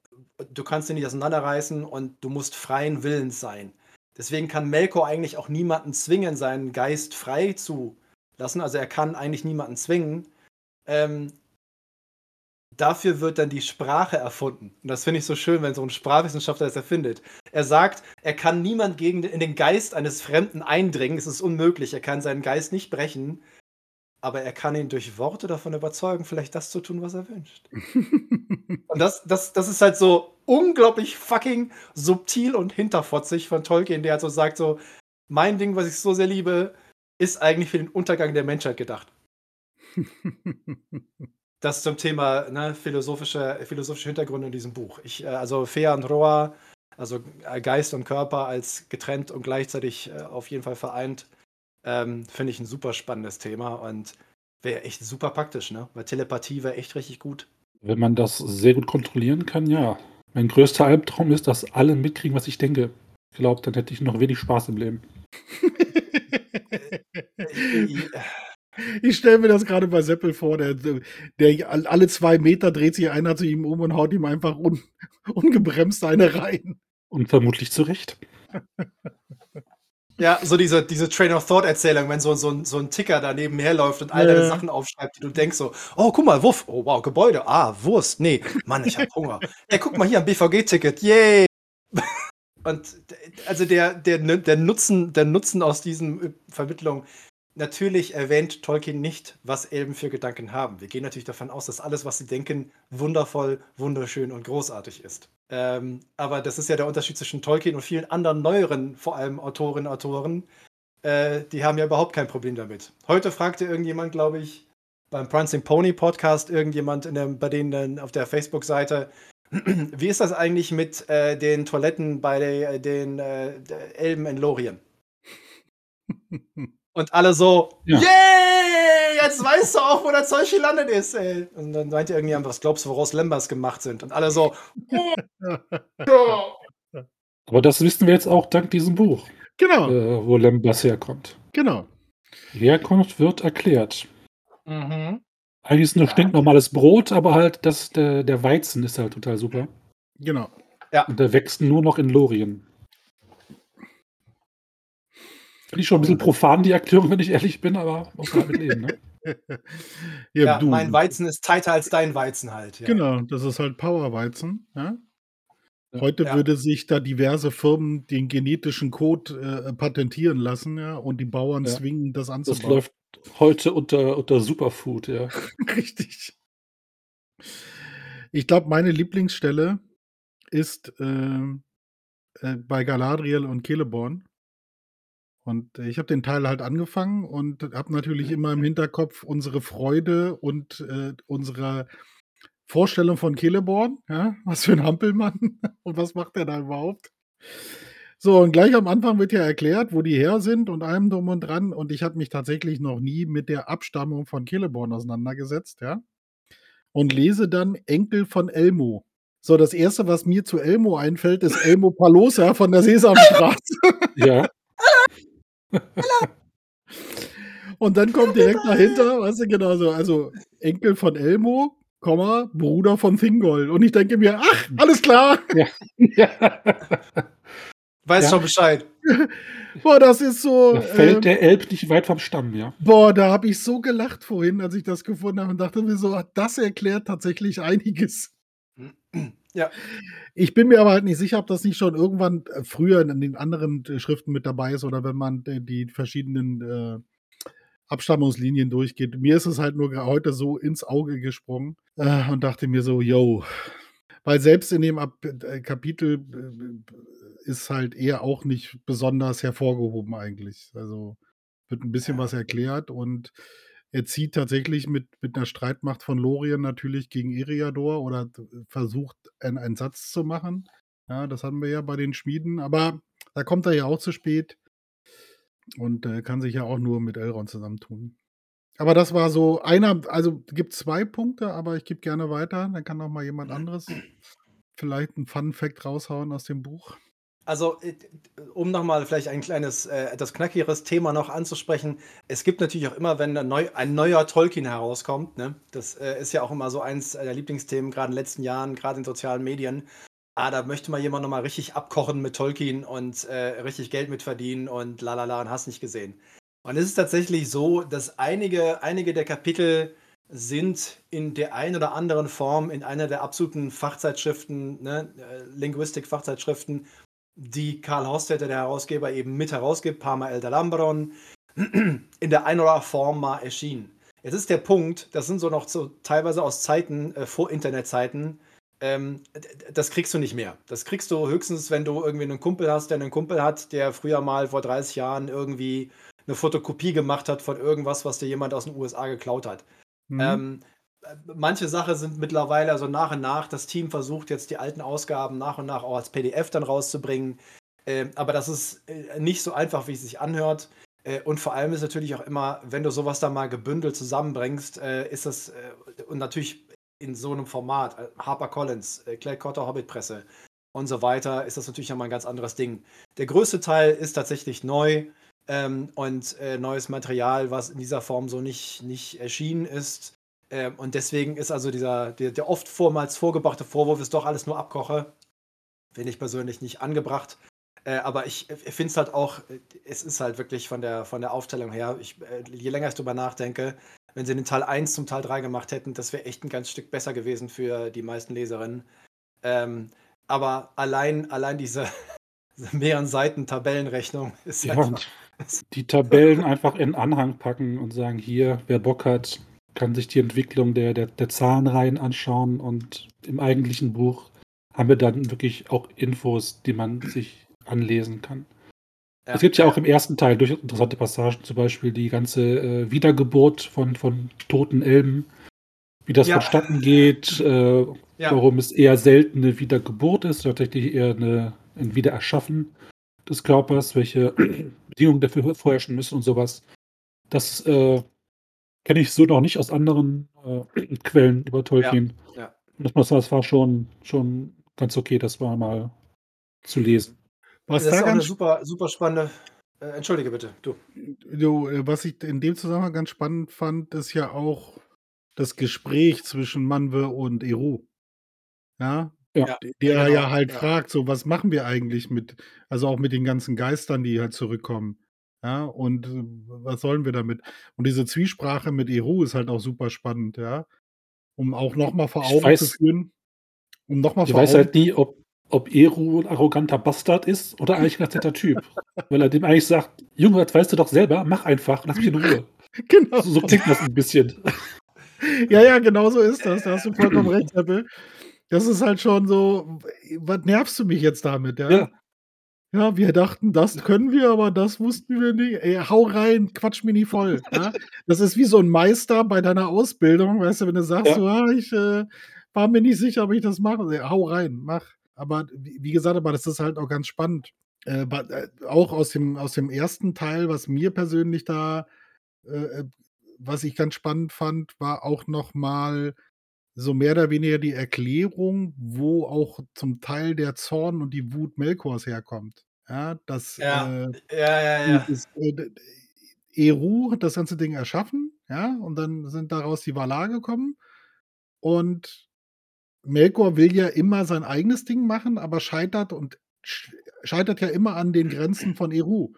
Du kannst sie nicht auseinanderreißen und du musst freien Willens sein. Deswegen kann Melkor eigentlich auch niemanden zwingen, seinen Geist frei zu lassen. Also er kann eigentlich niemanden zwingen. Ähm, dafür wird dann die Sprache erfunden. Und das finde ich so schön, wenn so ein Sprachwissenschaftler das erfindet. Er sagt, er kann niemand gegen in den Geist eines Fremden eindringen. Es ist unmöglich. Er kann seinen Geist nicht brechen. Aber er kann ihn durch Worte davon überzeugen, vielleicht das zu tun, was er wünscht. <laughs> und das, das, das ist halt so unglaublich fucking subtil und hinterfotzig von Tolkien, der halt so sagt: so, mein Ding, was ich so sehr liebe, ist eigentlich für den Untergang der Menschheit gedacht. <laughs> das zum Thema ne, philosophische, philosophische Hintergründe in diesem Buch. Ich, äh, also Fea und Roa, also äh, Geist und Körper als getrennt und gleichzeitig äh, auf jeden Fall vereint, ähm, finde ich ein super spannendes Thema und wäre echt super praktisch, ne? Weil Telepathie wäre echt richtig gut. Wenn man das sehr gut kontrollieren kann, ja. Mein größter Albtraum ist, dass alle mitkriegen, was ich denke. Ich glaube, dann hätte ich noch wenig Spaß im Leben. <laughs> <laughs> Ich stelle mir das gerade bei Seppel vor, der, der alle zwei Meter dreht sich einer zu ihm um und haut ihm einfach un, <laughs> ungebremst eine rein. Und vermutlich zu Recht. Ja, so diese, diese Train of Thought-Erzählung, wenn so, so, so ein Ticker daneben herläuft und all deine äh. Sachen aufschreibt, die du denkst so, oh, guck mal, Wuff, oh wow, Gebäude, ah, Wurst, nee, Mann, ich hab Hunger. <laughs> Ey, guck mal hier, ein BVG-Ticket, yay! und also der, der, der, Nutzen, der Nutzen aus diesen Vermittlungen natürlich erwähnt Tolkien nicht, was Elben für Gedanken haben. Wir gehen natürlich davon aus, dass alles, was sie denken, wundervoll, wunderschön und großartig ist. Ähm, aber das ist ja der Unterschied zwischen Tolkien und vielen anderen neueren, vor allem Autorinnen und Autoren. Äh, die haben ja überhaupt kein Problem damit. Heute fragte irgendjemand, glaube ich, beim Prancing Pony Podcast, irgendjemand der, bei denen auf der Facebook-Seite, <clears throat> wie ist das eigentlich mit äh, den Toiletten bei de, den äh, Elben in Lorien? <laughs> Und alle so, ja. yay, jetzt weißt du auch, wo der Zeug gelandet ist, ey. Und dann meinte irgendjemand, was glaubst du, woraus Lembas gemacht sind? Und alle so, <laughs> Aber das wissen wir jetzt auch dank diesem Buch. Genau. Äh, wo Lembas herkommt. Genau. Herkunft wird erklärt. Mhm. Eigentlich ist es nur stinknormales Brot, aber halt das, der, der Weizen ist halt total super. Genau. Ja. Und der wächst nur noch in Lorien. Finde ich schon ein bisschen profan, die Erklärung, wenn ich ehrlich bin, aber muss man damit leben, ne? <laughs> ja, ja mein Weizen ist tighter als dein Weizen halt. Ja. Genau, das ist halt Powerweizen. Ja? Heute ja. würde sich da diverse Firmen den genetischen Code äh, patentieren lassen, ja, und die Bauern ja. zwingen, das anzubauen. Das läuft heute unter, unter Superfood, ja. <laughs> Richtig. Ich glaube, meine Lieblingsstelle ist äh, äh, bei Galadriel und Celeborn. Und ich habe den Teil halt angefangen und habe natürlich immer im Hinterkopf unsere Freude und äh, unsere Vorstellung von Celeborn. Ja? <laughs> Was für ein Hampelmann <laughs> und was macht er da überhaupt? So, und gleich am Anfang wird ja erklärt, wo die her sind und allem drum und dran. Und ich habe mich tatsächlich noch nie mit der Abstammung von Celeborn auseinandergesetzt, ja. Und lese dann Enkel von Elmo. So, das erste, was mir zu Elmo einfällt, ist Elmo Palosa von der Sesamstraße. Ja. <laughs> Und dann kommt direkt dahinter, weißt du, genau so, also Enkel von Elmo, Komma, Bruder von Thingol. Und ich denke mir, ach, alles klar. Ja. ja. <laughs> Weiß ja. schon Bescheid. Boah, das ist so. Da fällt ähm, der Elb nicht weit vom Stamm, ja. Boah, da habe ich so gelacht vorhin, als ich das gefunden habe und dachte mir so, das erklärt tatsächlich einiges. <clears throat> Ja. Ich bin mir aber halt nicht sicher, ob das nicht schon irgendwann äh, früher in den anderen äh, Schriften mit dabei ist oder wenn man die verschiedenen äh, Abstammungslinien durchgeht. Mir ist es halt nur heute so ins Auge gesprungen äh, und dachte mir so, yo. Weil selbst in dem Ab äh, Kapitel äh, ist halt eher auch nicht besonders hervorgehoben eigentlich. Also wird ein bisschen was erklärt und er zieht tatsächlich mit, mit einer Streitmacht von Lorien natürlich gegen Eriador oder versucht, einen, einen Satz zu machen. Ja, das hatten wir ja bei den Schmieden, aber da kommt er ja auch zu spät und äh, kann sich ja auch nur mit Elrond zusammentun. Aber das war so einer, also gibt zwei Punkte, aber ich gebe gerne weiter, dann kann auch mal jemand anderes vielleicht einen Fun-Fact raushauen aus dem Buch? Also, äh, um nochmal vielleicht ein kleines, äh, etwas knackigeres Thema noch anzusprechen. Es gibt natürlich auch immer, wenn ein, neu, ein neuer Tolkien herauskommt, ne? das äh, ist ja auch immer so eins der Lieblingsthemen, gerade in den letzten Jahren, gerade in sozialen Medien. Ah, da möchte mal jemand nochmal richtig abkochen mit Tolkien und äh, richtig Geld mitverdienen und lalala und hast nicht gesehen. Und es ist tatsächlich so, dass einige, einige der Kapitel sind in der einen oder anderen Form in einer der absoluten Fachzeitschriften, ne, äh, Linguistik-Fachzeitschriften, die Karl Haustädter, der Herausgeber, eben mit herausgibt, Parma El Dalambron, <clears throat> in der einen oder anderen Form mal erschienen. Jetzt ist der Punkt, das sind so noch so teilweise aus Zeiten, äh, vor Internetzeiten, ähm, das kriegst du nicht mehr. Das kriegst du höchstens, wenn du irgendwie einen Kumpel hast, der einen Kumpel hat, der früher mal vor 30 Jahren irgendwie eine Fotokopie gemacht hat von irgendwas, was dir jemand aus den USA geklaut hat. Mhm. Ähm, manche Sachen sind mittlerweile, also nach und nach, das Team versucht jetzt die alten Ausgaben nach und nach auch als PDF dann rauszubringen. Äh, aber das ist äh, nicht so einfach, wie es sich anhört. Äh, und vor allem ist natürlich auch immer, wenn du sowas da mal gebündelt zusammenbringst, äh, ist das, äh, und natürlich in so einem Format, äh, Harper Collins, Clay Cotter Hobbit Presse und so weiter, ist das natürlich nochmal ein ganz anderes Ding. Der größte Teil ist tatsächlich neu ähm, und neues Material, was in dieser Form so nicht, nicht erschienen ist. Ähm, und deswegen ist also dieser, der, der oft vormals vorgebrachte Vorwurf, ist doch alles nur Abkoche. Finde ich persönlich nicht angebracht. Äh, aber ich, ich finde es halt auch, es ist halt wirklich von der, von der Aufstellung her, ich, äh, je länger ich darüber nachdenke, wenn sie den Teil 1 zum Teil 3 gemacht hätten, das wäre echt ein ganz Stück besser gewesen für die meisten Leserinnen. Ähm, aber allein, allein diese, diese <laughs> mehreren Seiten Tabellenrechnung ist ja, einfach, <laughs> die Tabellen einfach in Anhang packen und sagen, hier, wer Bock hat, kann sich die Entwicklung der, der, der Zahlenreihen anschauen und im eigentlichen Buch haben wir dann wirklich auch Infos, die man sich anlesen kann. Ja. Es gibt ja auch im ersten Teil durchaus interessante Passagen, zum Beispiel die ganze äh, Wiedergeburt von, von toten Elben, wie das ja. vonstatten geht, äh, ja. warum es eher selten eine Wiedergeburt ist, tatsächlich eher eine, ein Wiedererschaffen des Körpers, welche <clears throat> Bedingungen dafür vorherrschen müssen und sowas. Das äh, Kenne ich so noch nicht aus anderen äh, <clears throat> Quellen über Tolkien. Ja, ja. Das, das war schon, schon ganz okay, das war mal zu lesen. Was das da ist auch eine super, super spannende. Äh, entschuldige bitte, du. du. Äh, was ich in dem Zusammenhang ganz spannend fand, ist ja auch das Gespräch zwischen Manwe und Eru. Ja, ja, der genau, ja halt ja. fragt, so was machen wir eigentlich mit, also auch mit den ganzen Geistern, die halt zurückkommen. Ja, und äh, was sollen wir damit? Und diese Zwiesprache mit Eru ist halt auch super spannend, ja. Um auch nochmal vor Augen weiß, zu führen. Um noch mal ich weiß halt nie, ob, ob Eru ein arroganter Bastard ist oder eigentlich ein ganz netter Typ. Weil er dem eigentlich sagt, Junge, das weißt du doch selber, mach einfach, lass mich in Ruhe. <laughs> Genau. So, so klingt das ein bisschen. <laughs> Ja, ja, genau so ist das. Da hast du vollkommen recht, Apple. Das ist halt schon so, was nervst du mich jetzt damit, ja? Ja, ja, wir dachten, das können wir, aber das wussten wir nicht. Ey, hau rein, quatsch mich nie voll. Ja? Das ist wie so ein Meister bei deiner Ausbildung, weißt du, wenn du sagst, ja. so, ah, ich äh, war mir nicht sicher, ob ich das mache. Ey, hau rein, mach. Aber wie gesagt, aber das ist halt auch ganz spannend. Äh, äh, auch aus dem, aus dem ersten Teil, was mir persönlich da, äh, äh, was ich ganz spannend fand, war auch noch mal so mehr oder weniger die Erklärung, wo auch zum Teil der Zorn und die Wut Melkors herkommt. Ja, das, Ja, äh, ja, ja, ja. dieses, äh, Eru hat das ganze Ding erschaffen, ja, und dann sind daraus die Valar gekommen. Und Melkor will ja immer sein eigenes Ding machen, aber scheitert und scheitert ja immer an den Grenzen von Eru.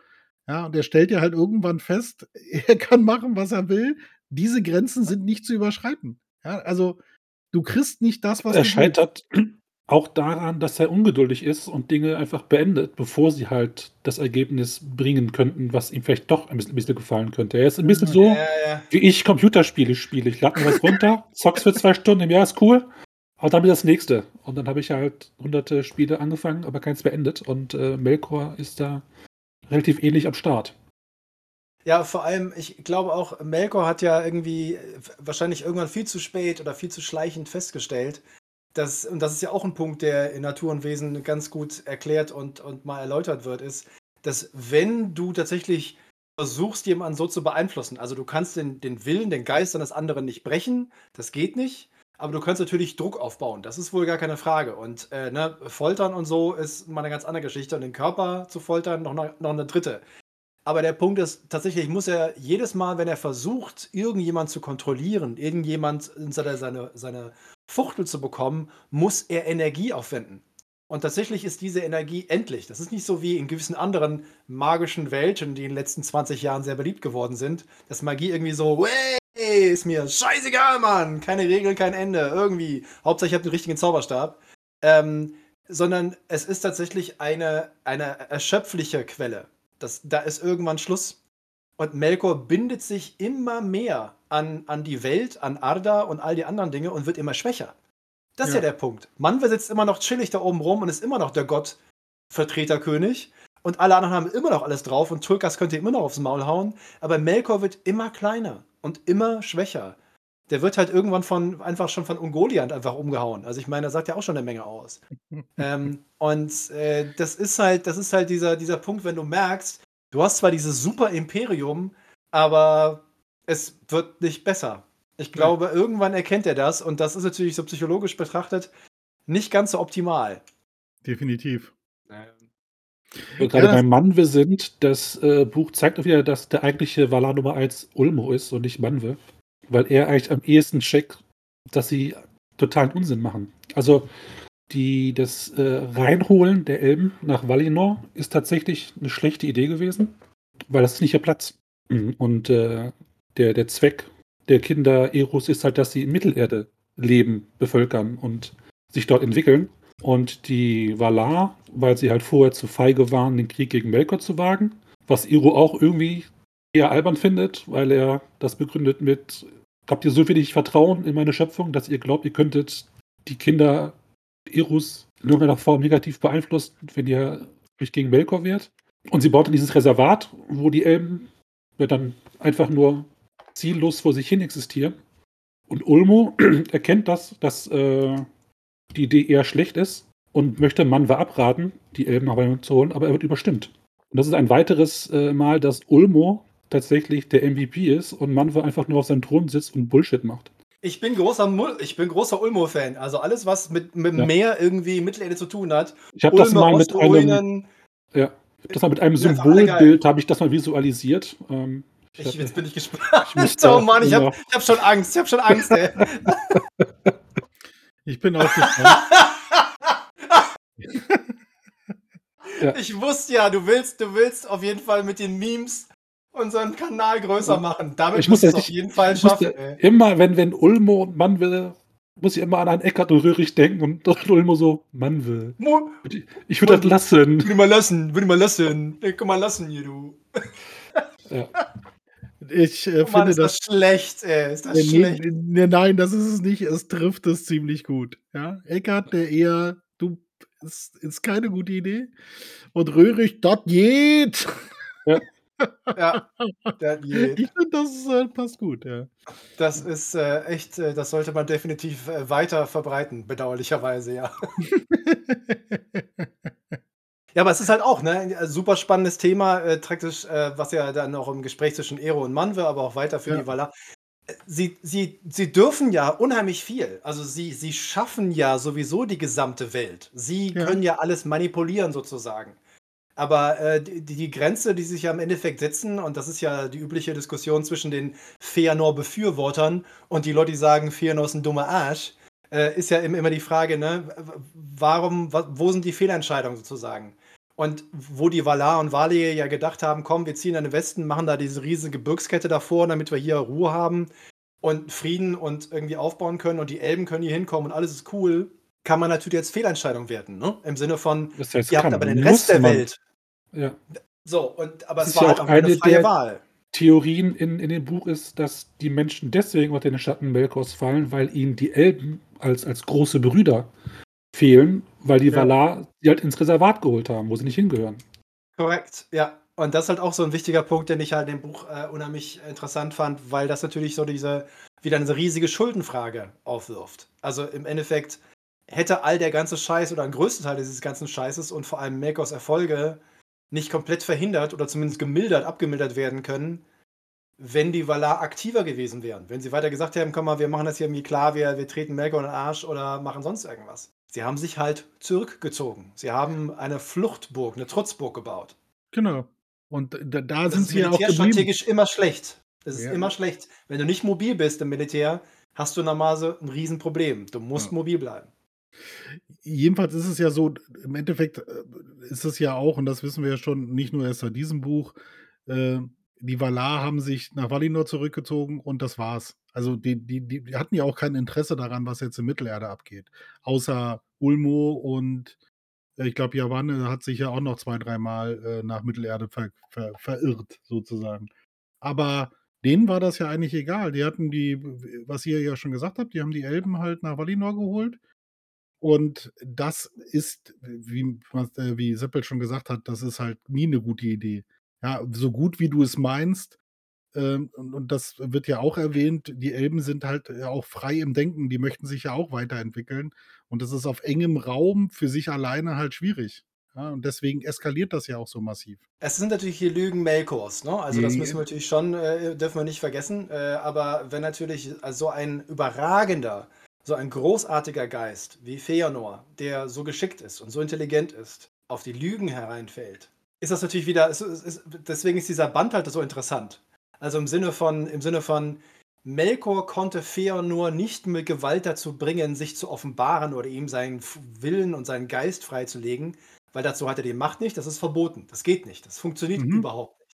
Ja, und er stellt ja halt irgendwann fest, <laughs> er kann machen, was er will. Diese Grenzen sind nicht zu überschreiten. Ja, also Du kriegst nicht das, was Er scheitert auch daran, dass er ungeduldig ist und Dinge einfach beendet, bevor sie halt das Ergebnis bringen könnten, was ihm vielleicht doch ein bisschen, ein bisschen gefallen könnte. Er ist ein bisschen so, ja, ja. wie ich Computerspiele spiele. Ich lade mir was runter, <laughs> zock's für zwei Stunden im Jahr, ist cool, aber dann das nächste. Und dann habe ich halt hunderte Spiele angefangen, aber keins beendet. Und äh, Melkor ist da relativ ähnlich am Start. Ja, vor allem, ich glaube auch, Melkor hat ja irgendwie wahrscheinlich irgendwann viel zu spät oder viel zu schleichend festgestellt, dass, und das ist ja auch ein Punkt, der in Natur und Wesen ganz gut erklärt und, und mal erläutert wird, ist, dass wenn du tatsächlich versuchst, jemanden so zu beeinflussen, also du kannst den, den Willen, den Geist eines anderen nicht brechen, das geht nicht, aber du kannst natürlich Druck aufbauen. Das ist wohl gar keine Frage. Und äh, ne, Foltern und so ist mal eine ganz andere Geschichte. Und den Körper zu foltern, noch, noch eine dritte. Aber der Punkt ist, tatsächlich muss er jedes Mal, wenn er versucht, irgendjemand zu kontrollieren, irgendjemand seine, seine, seine Fuchtel zu bekommen, muss er Energie aufwenden. Und tatsächlich ist diese Energie endlich. Das ist nicht so wie in gewissen anderen magischen Welten, die in den letzten 20 Jahren sehr beliebt geworden sind, dass Magie irgendwie so, hey, ist mir scheißegal, Mann. Keine Regeln, kein Ende. Irgendwie. Hauptsache, ich habe den richtigen Zauberstab. Ähm, sondern es ist tatsächlich eine, eine erschöpfliche Quelle. Das, da ist irgendwann Schluss. Und Melkor bindet sich immer mehr an, an die Welt, an Arda und all die anderen Dinge und wird immer schwächer. Das ist ja. der Punkt. Manwe sitzt immer noch chillig da oben rum und ist immer noch der Gott-Vertreterkönig. Und alle anderen haben immer noch alles drauf und Tulkas könnte immer noch aufs Maul hauen. Aber Melkor wird immer kleiner und immer schwächer. Der wird halt irgendwann von einfach schon von Ungoliant einfach umgehauen. Also ich meine, er sagt ja auch schon eine Menge aus. ähm, <laughs> und äh, das ist halt, das ist halt dieser, dieser Punkt, wenn du merkst, du hast zwar dieses super Imperium, aber es wird nicht besser. Ich glaube, ja. irgendwann erkennt er das und das ist natürlich so psychologisch betrachtet nicht ganz so optimal. Definitiv. Wo gerade ja, beim Manwe sind, das äh, Buch zeigt auch wieder, dass der eigentliche Valar Nummer 1 Ulmo ist und nicht Manwe. Weil er eigentlich am ehesten checkt, dass sie totalen Unsinn machen. Also die, das äh, Reinholen der Elben nach Valinor ist tatsächlich eine schlechte Idee gewesen, weil das ist nicht ihr Platz. Und äh, der, der Zweck der Kinder Eros ist halt, dass sie in Mittelerde leben, bevölkern und sich dort entwickeln. Und die Valar, weil sie halt vorher zu feige waren, den Krieg gegen Melkor zu wagen, was Iro auch irgendwie eher albern findet, weil er das begründet mit, habt ihr so wenig Vertrauen in meine Schöpfung, dass ihr glaubt, ihr könntet die Kinder Eros in irgendeiner Form negativ beeinflussen, wenn ihr euch gegen Melkor wehrt. Und sie baut dann dieses Reservat, wo die Elben dann einfach nur ziellos vor sich hin existieren. Und Ulmo <clears throat> erkennt das, dass äh, die Idee eher schlecht ist und möchte Manwa abraten, die Elben nach Weimar zu holen, aber er wird überstimmt. Und das ist ein weiteres äh, Mal, dass Ulmo tatsächlich der MVP ist und Manwa einfach nur auf seinem Thron sitzt und Bullshit macht. Ich bin großer, ich bin großer Ulmo-Fan. Also alles, was mit, mit ja. Meer irgendwie Mittelerde zu tun hat. Ich habe das mal mit einem, ja, das mal mit einem Symbolbild habe ich das mal visualisiert. Ähm, ich, jetzt bin ich <laughs> gespannt. Ich <laughs> oh Mann, ich habe hab schon Angst. Ich habe schon Angst, ey. Ich bin auch gespannt. <laughs> ja. Ich wusste ja, du willst, du willst auf jeden Fall mit den Memes unseren Kanal größer machen. Damit ich muss es auf jeden Fall schaffen. Immer, wenn, wenn Ulmo und Mann will, muss ich immer an einen Eckart und Röhrig denken und <laughs> Ulmo so, Mann will. Ich würde das lassen. Würde mal lassen, würde mal lassen. Denk mal lassen hier, du. Ja. Ich äh, oh Mann, finde ist das, das schlecht, ey. Ist das nee, schlecht? Nee, nein, das ist es nicht. Es trifft es ziemlich gut. Ja? Eckart, der eher, du, ist, ist keine gute Idee. Und Röhrig, das geht. Ja. <laughs> ja, <laughs> ich finde, das äh, passt gut, ja. Das ist äh, echt, äh, das sollte man definitiv äh, weiter verbreiten, bedauerlicherweise, ja. <laughs> Ja, aber es ist halt auch, ne, ein super spannendes Thema, äh, praktisch, äh, was ja dann auch im Gespräch zwischen Ero und Manwe, aber auch weiter für ja. die. Äh, sie, sie, sie dürfen ja unheimlich viel. Also sie, sie schaffen ja sowieso die gesamte Welt. Sie ja. können ja alles manipulieren sozusagen. Aber äh, die, die Grenze, die sich ja im Endeffekt setzen, und das ist ja die übliche Diskussion zwischen den Feanor-Befürwortern und die Leute, die sagen, Feanor ist ein dummer Arsch, äh, ist ja immer die Frage, ne, warum, wo sind die Fehlentscheidungen sozusagen? Und wo die Valar und Valie ja gedacht haben, komm, wir ziehen an den Westen, machen da diese riesige Gebirgskette davor, damit wir hier Ruhe haben und Frieden und irgendwie aufbauen können und die Elben können hier hinkommen und alles ist cool, kann man natürlich als Fehlentscheidung werten, ne? Im Sinne von, das heißt, ihr habt aber den Rest der. Welt. Ja. So, und, aber es war halt auch eine freie Wahl. Theorien in, in dem Buch ist, dass die Menschen deswegen unter den Schatten Melkors fallen, weil ihnen die Elben als, als große Brüder fehlen, weil die ja. Valar sie halt ins Reservat geholt haben, wo sie nicht hingehören. Korrekt, ja. Und das ist halt auch so ein wichtiger Punkt, den ich halt in dem Buch äh, unheimlich interessant fand, weil das natürlich so diese, wieder eine riesige Schuldenfrage aufwirft. Also im Endeffekt hätte all der ganze Scheiß oder ein größter Teil dieses ganzen Scheißes und vor allem Melkors Erfolge nicht komplett verhindert oder zumindest gemildert, abgemildert werden können, wenn die Valar aktiver gewesen wären. Wenn sie weiter gesagt hätten, komm mal, wir machen das hier irgendwie klar, wir, wir treten Melkor in den Arsch oder machen sonst irgendwas. Sie haben sich halt zurückgezogen. Sie haben eine Fluchtburg, eine Trutzburg gebaut. Genau. Und da, da Das sind sie ja auch geblieben. militärstrategisch immer schlecht. Das ist Ja. immer schlecht. Wenn du nicht mobil bist im Militär, hast du normalerweise ein Riesenproblem. Du musst Ja. mobil bleiben. Jedenfalls ist es ja so, im Endeffekt äh, ist es ja auch, und das wissen wir ja schon nicht nur erst seit diesem Buch, äh, die Valar haben sich nach Valinor zurückgezogen und das war's. Also die, die, die hatten ja auch kein Interesse daran, was jetzt in Mittelerde abgeht. Außer Ulmo und äh, ich glaube, Yavanne hat sich ja auch noch zwei, dreimal äh, nach Mittelerde ver, ver, verirrt, sozusagen. Aber denen war das ja eigentlich egal. Die hatten die, was ihr ja schon gesagt habt, die haben die Elben halt nach Valinor geholt. Und das ist, wie, äh, wie Seppel schon gesagt hat, das ist halt nie eine gute Idee. Ja, so gut wie du es meinst, ähm, und, das wird ja auch erwähnt, die Elben sind halt ja auch frei im Denken, die möchten sich ja auch weiterentwickeln. Und das ist auf engem Raum für sich alleine halt schwierig. Ja, und deswegen eskaliert das ja auch so massiv. Es sind natürlich hier Lügen Melkors, ne? Also das müssen wir natürlich schon, äh, dürfen wir nicht vergessen. Äh, aber wenn natürlich so ein überragender, so ein großartiger Geist wie Feanor, der so geschickt ist und so intelligent ist, auf die Lügen hereinfällt, ist das natürlich wieder, es, es, deswegen ist dieser Band halt so interessant. Also im Sinne von, im Sinne von, Melkor konnte Feanor nicht mit Gewalt dazu bringen, sich zu offenbaren oder ihm seinen Willen und seinen Geist freizulegen, weil dazu hat er die Macht nicht, das ist verboten. Das geht nicht. Das funktioniert Mhm. überhaupt nicht.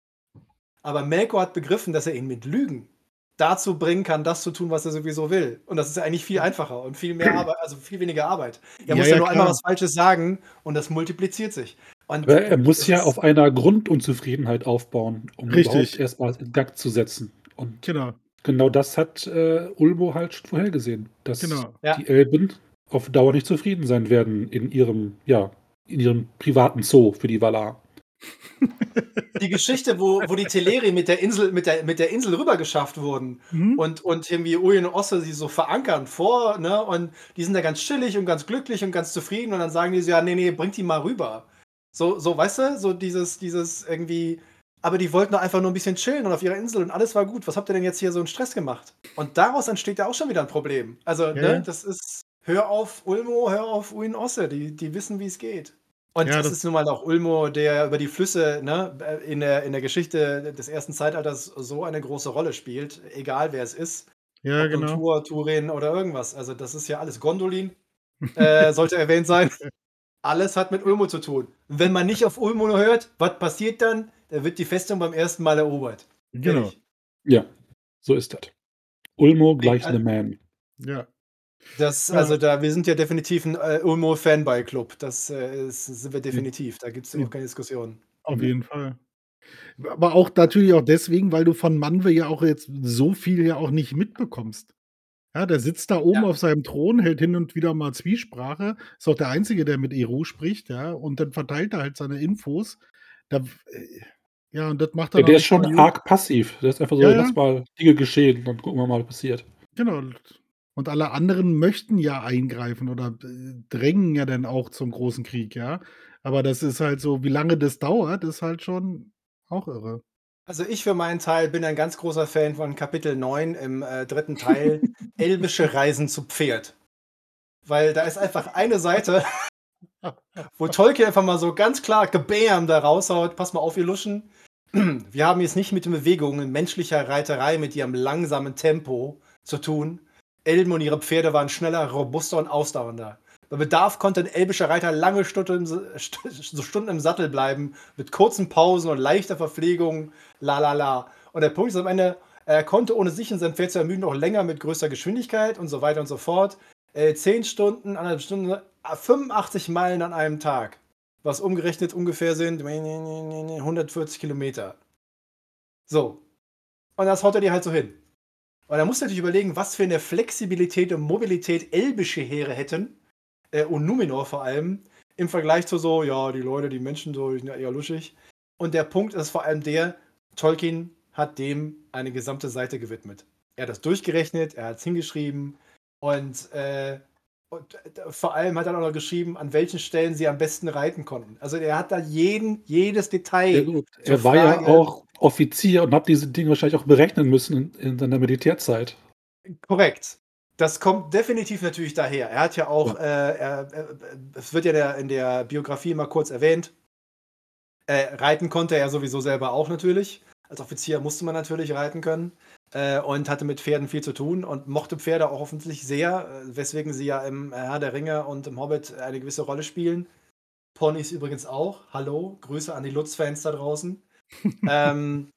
Aber Melkor hat begriffen, dass er ihn mit Lügen dazu bringen kann, das zu tun, was er sowieso will. Und das ist ja eigentlich viel einfacher und viel mehr Arbeit, also viel weniger Arbeit. Er Ja, muss ja, ja, nur einmal was Falsches sagen und das multipliziert sich. Und Aber er muss ja auf einer Grundunzufriedenheit aufbauen, um Richtig. überhaupt erstmal in Gang zu setzen. Und Genau, genau das hat äh, Ulmo halt schon vorhergesehen, dass genau. Ja. die Elben auf Dauer nicht zufrieden sein werden in ihrem, ja, in ihrem privaten Zoo für die Valar. Die Geschichte, wo, wo die Teleri mit der Insel, mit der, mit der Insel rübergeschafft wurden Mhm. und, und irgendwie Uyen und Osse sie so verankern vor, ne? Und die sind da ganz chillig und ganz glücklich und ganz zufrieden und dann sagen die so, ja, nee, nee, bringt die mal rüber. So, so, weißt du, so dieses, dieses irgendwie, aber die wollten doch einfach nur ein bisschen chillen und auf ihrer Insel und alles war gut. Was habt ihr denn jetzt hier so einen Stress gemacht? Und daraus entsteht ja auch schon wieder ein Problem. Also, Ja, ne, das ist, hör auf Ulmo, hör auf Uyen Osse, die, die wissen, wie es geht. Und Ja, das, das- ist nun mal auch Ulmo, der über die Flüsse ne, in, der, in der Geschichte des ersten Zeitalters so eine große Rolle spielt, egal wer es ist. Ja, Ob genau. Tur, Turin oder irgendwas. Also das ist ja alles Gondolin, <laughs> äh, sollte erwähnt sein. Alles hat mit Ulmo zu tun. Wenn man nicht auf Ulmo hört, was passiert dann? Da wird die Festung beim ersten Mal erobert. Genau. Ja, so ist das. Ulmo gleich also- The Man. Ja. Das, Ja. also da, wir sind ja definitiv ein äh, Ulmo-Fanboy-Club. Das äh, ist, sind wir definitiv. Da gibt es überhaupt keine Diskussion. Auf Ja. jeden Fall. Aber auch natürlich auch deswegen, weil du von Manwe ja auch jetzt so viel ja auch nicht mitbekommst. Ja, der sitzt da oben Ja. auf seinem Thron, hält hin und wieder mal Zwiesprache, ist auch der Einzige, der mit Eru spricht, ja, und dann verteilt er halt seine Infos. Da, äh, ja, und das macht er Ja, der ist schon arg passiv. Der ist einfach so, Ja, ja. lass mal Dinge geschehen, dann gucken wir mal, was passiert. Genau. Und alle anderen möchten ja eingreifen oder äh, drängen ja dann auch zum großen Krieg, ja. Aber das ist halt so, wie lange das dauert, ist halt schon auch irre. Also ich für meinen Teil bin ein ganz großer Fan von Kapitel 9 im äh, dritten Teil, <laughs> Elbische Reisen zu Pferd. Weil da ist einfach eine Seite, <laughs> wo Tolkien einfach mal so ganz klar gebam da raushaut, pass mal auf, ihr Luschen. Wir haben jetzt nicht mit den Bewegungen menschlicher Reiterei mit ihrem langsamen Tempo zu tun. Elben und ihre Pferde waren schneller, robuster und ausdauernder. Bei Bedarf konnte ein elbischer Reiter lange Stunden, <laughs> Stunden im Sattel bleiben, mit kurzen Pausen und leichter Verpflegung, la la la. Und der Punkt ist am Ende, er konnte ohne sich und sein Pferd zu ermüden auch länger mit größter Geschwindigkeit und so weiter und so fort. Äh, 10 Stunden, anderthalb Stunden, 85 Meilen an einem Tag. Was umgerechnet ungefähr sind 140 Kilometer. So. Und das haut er dir halt so hin. Und da musst du natürlich überlegen, was für eine Flexibilität und Mobilität elbische Heere hätten, äh, und Numenor vor allem, im Vergleich zu so, ja, die Leute, die Menschen, so, die sind ja eher luschig. Und der Punkt ist vor allem der, Tolkien hat dem eine gesamte Seite gewidmet. Er hat das durchgerechnet, er hat es hingeschrieben und, äh, und äh, vor allem hat er auch noch geschrieben, an welchen Stellen sie am besten reiten konnten. Also er hat da jeden, jedes Detail. Ja, Er war ja Frage- auch Offizier und habe diese Dinge wahrscheinlich auch berechnen müssen in, in seiner Militärzeit. Korrekt. Das kommt definitiv natürlich daher. Er hat ja auch, ja. Äh, er, er, es wird ja der, in der Biografie mal kurz erwähnt, äh, reiten konnte er sowieso selber auch natürlich. Als Offizier musste man natürlich reiten können äh, und hatte mit Pferden viel zu tun und mochte Pferde auch offensichtlich sehr, äh, weswegen sie ja im Herr der Ringe und im Hobbit eine gewisse Rolle spielen. Ponys übrigens auch. Hallo, Grüße an die Lutz-Fans da draußen. Ähm,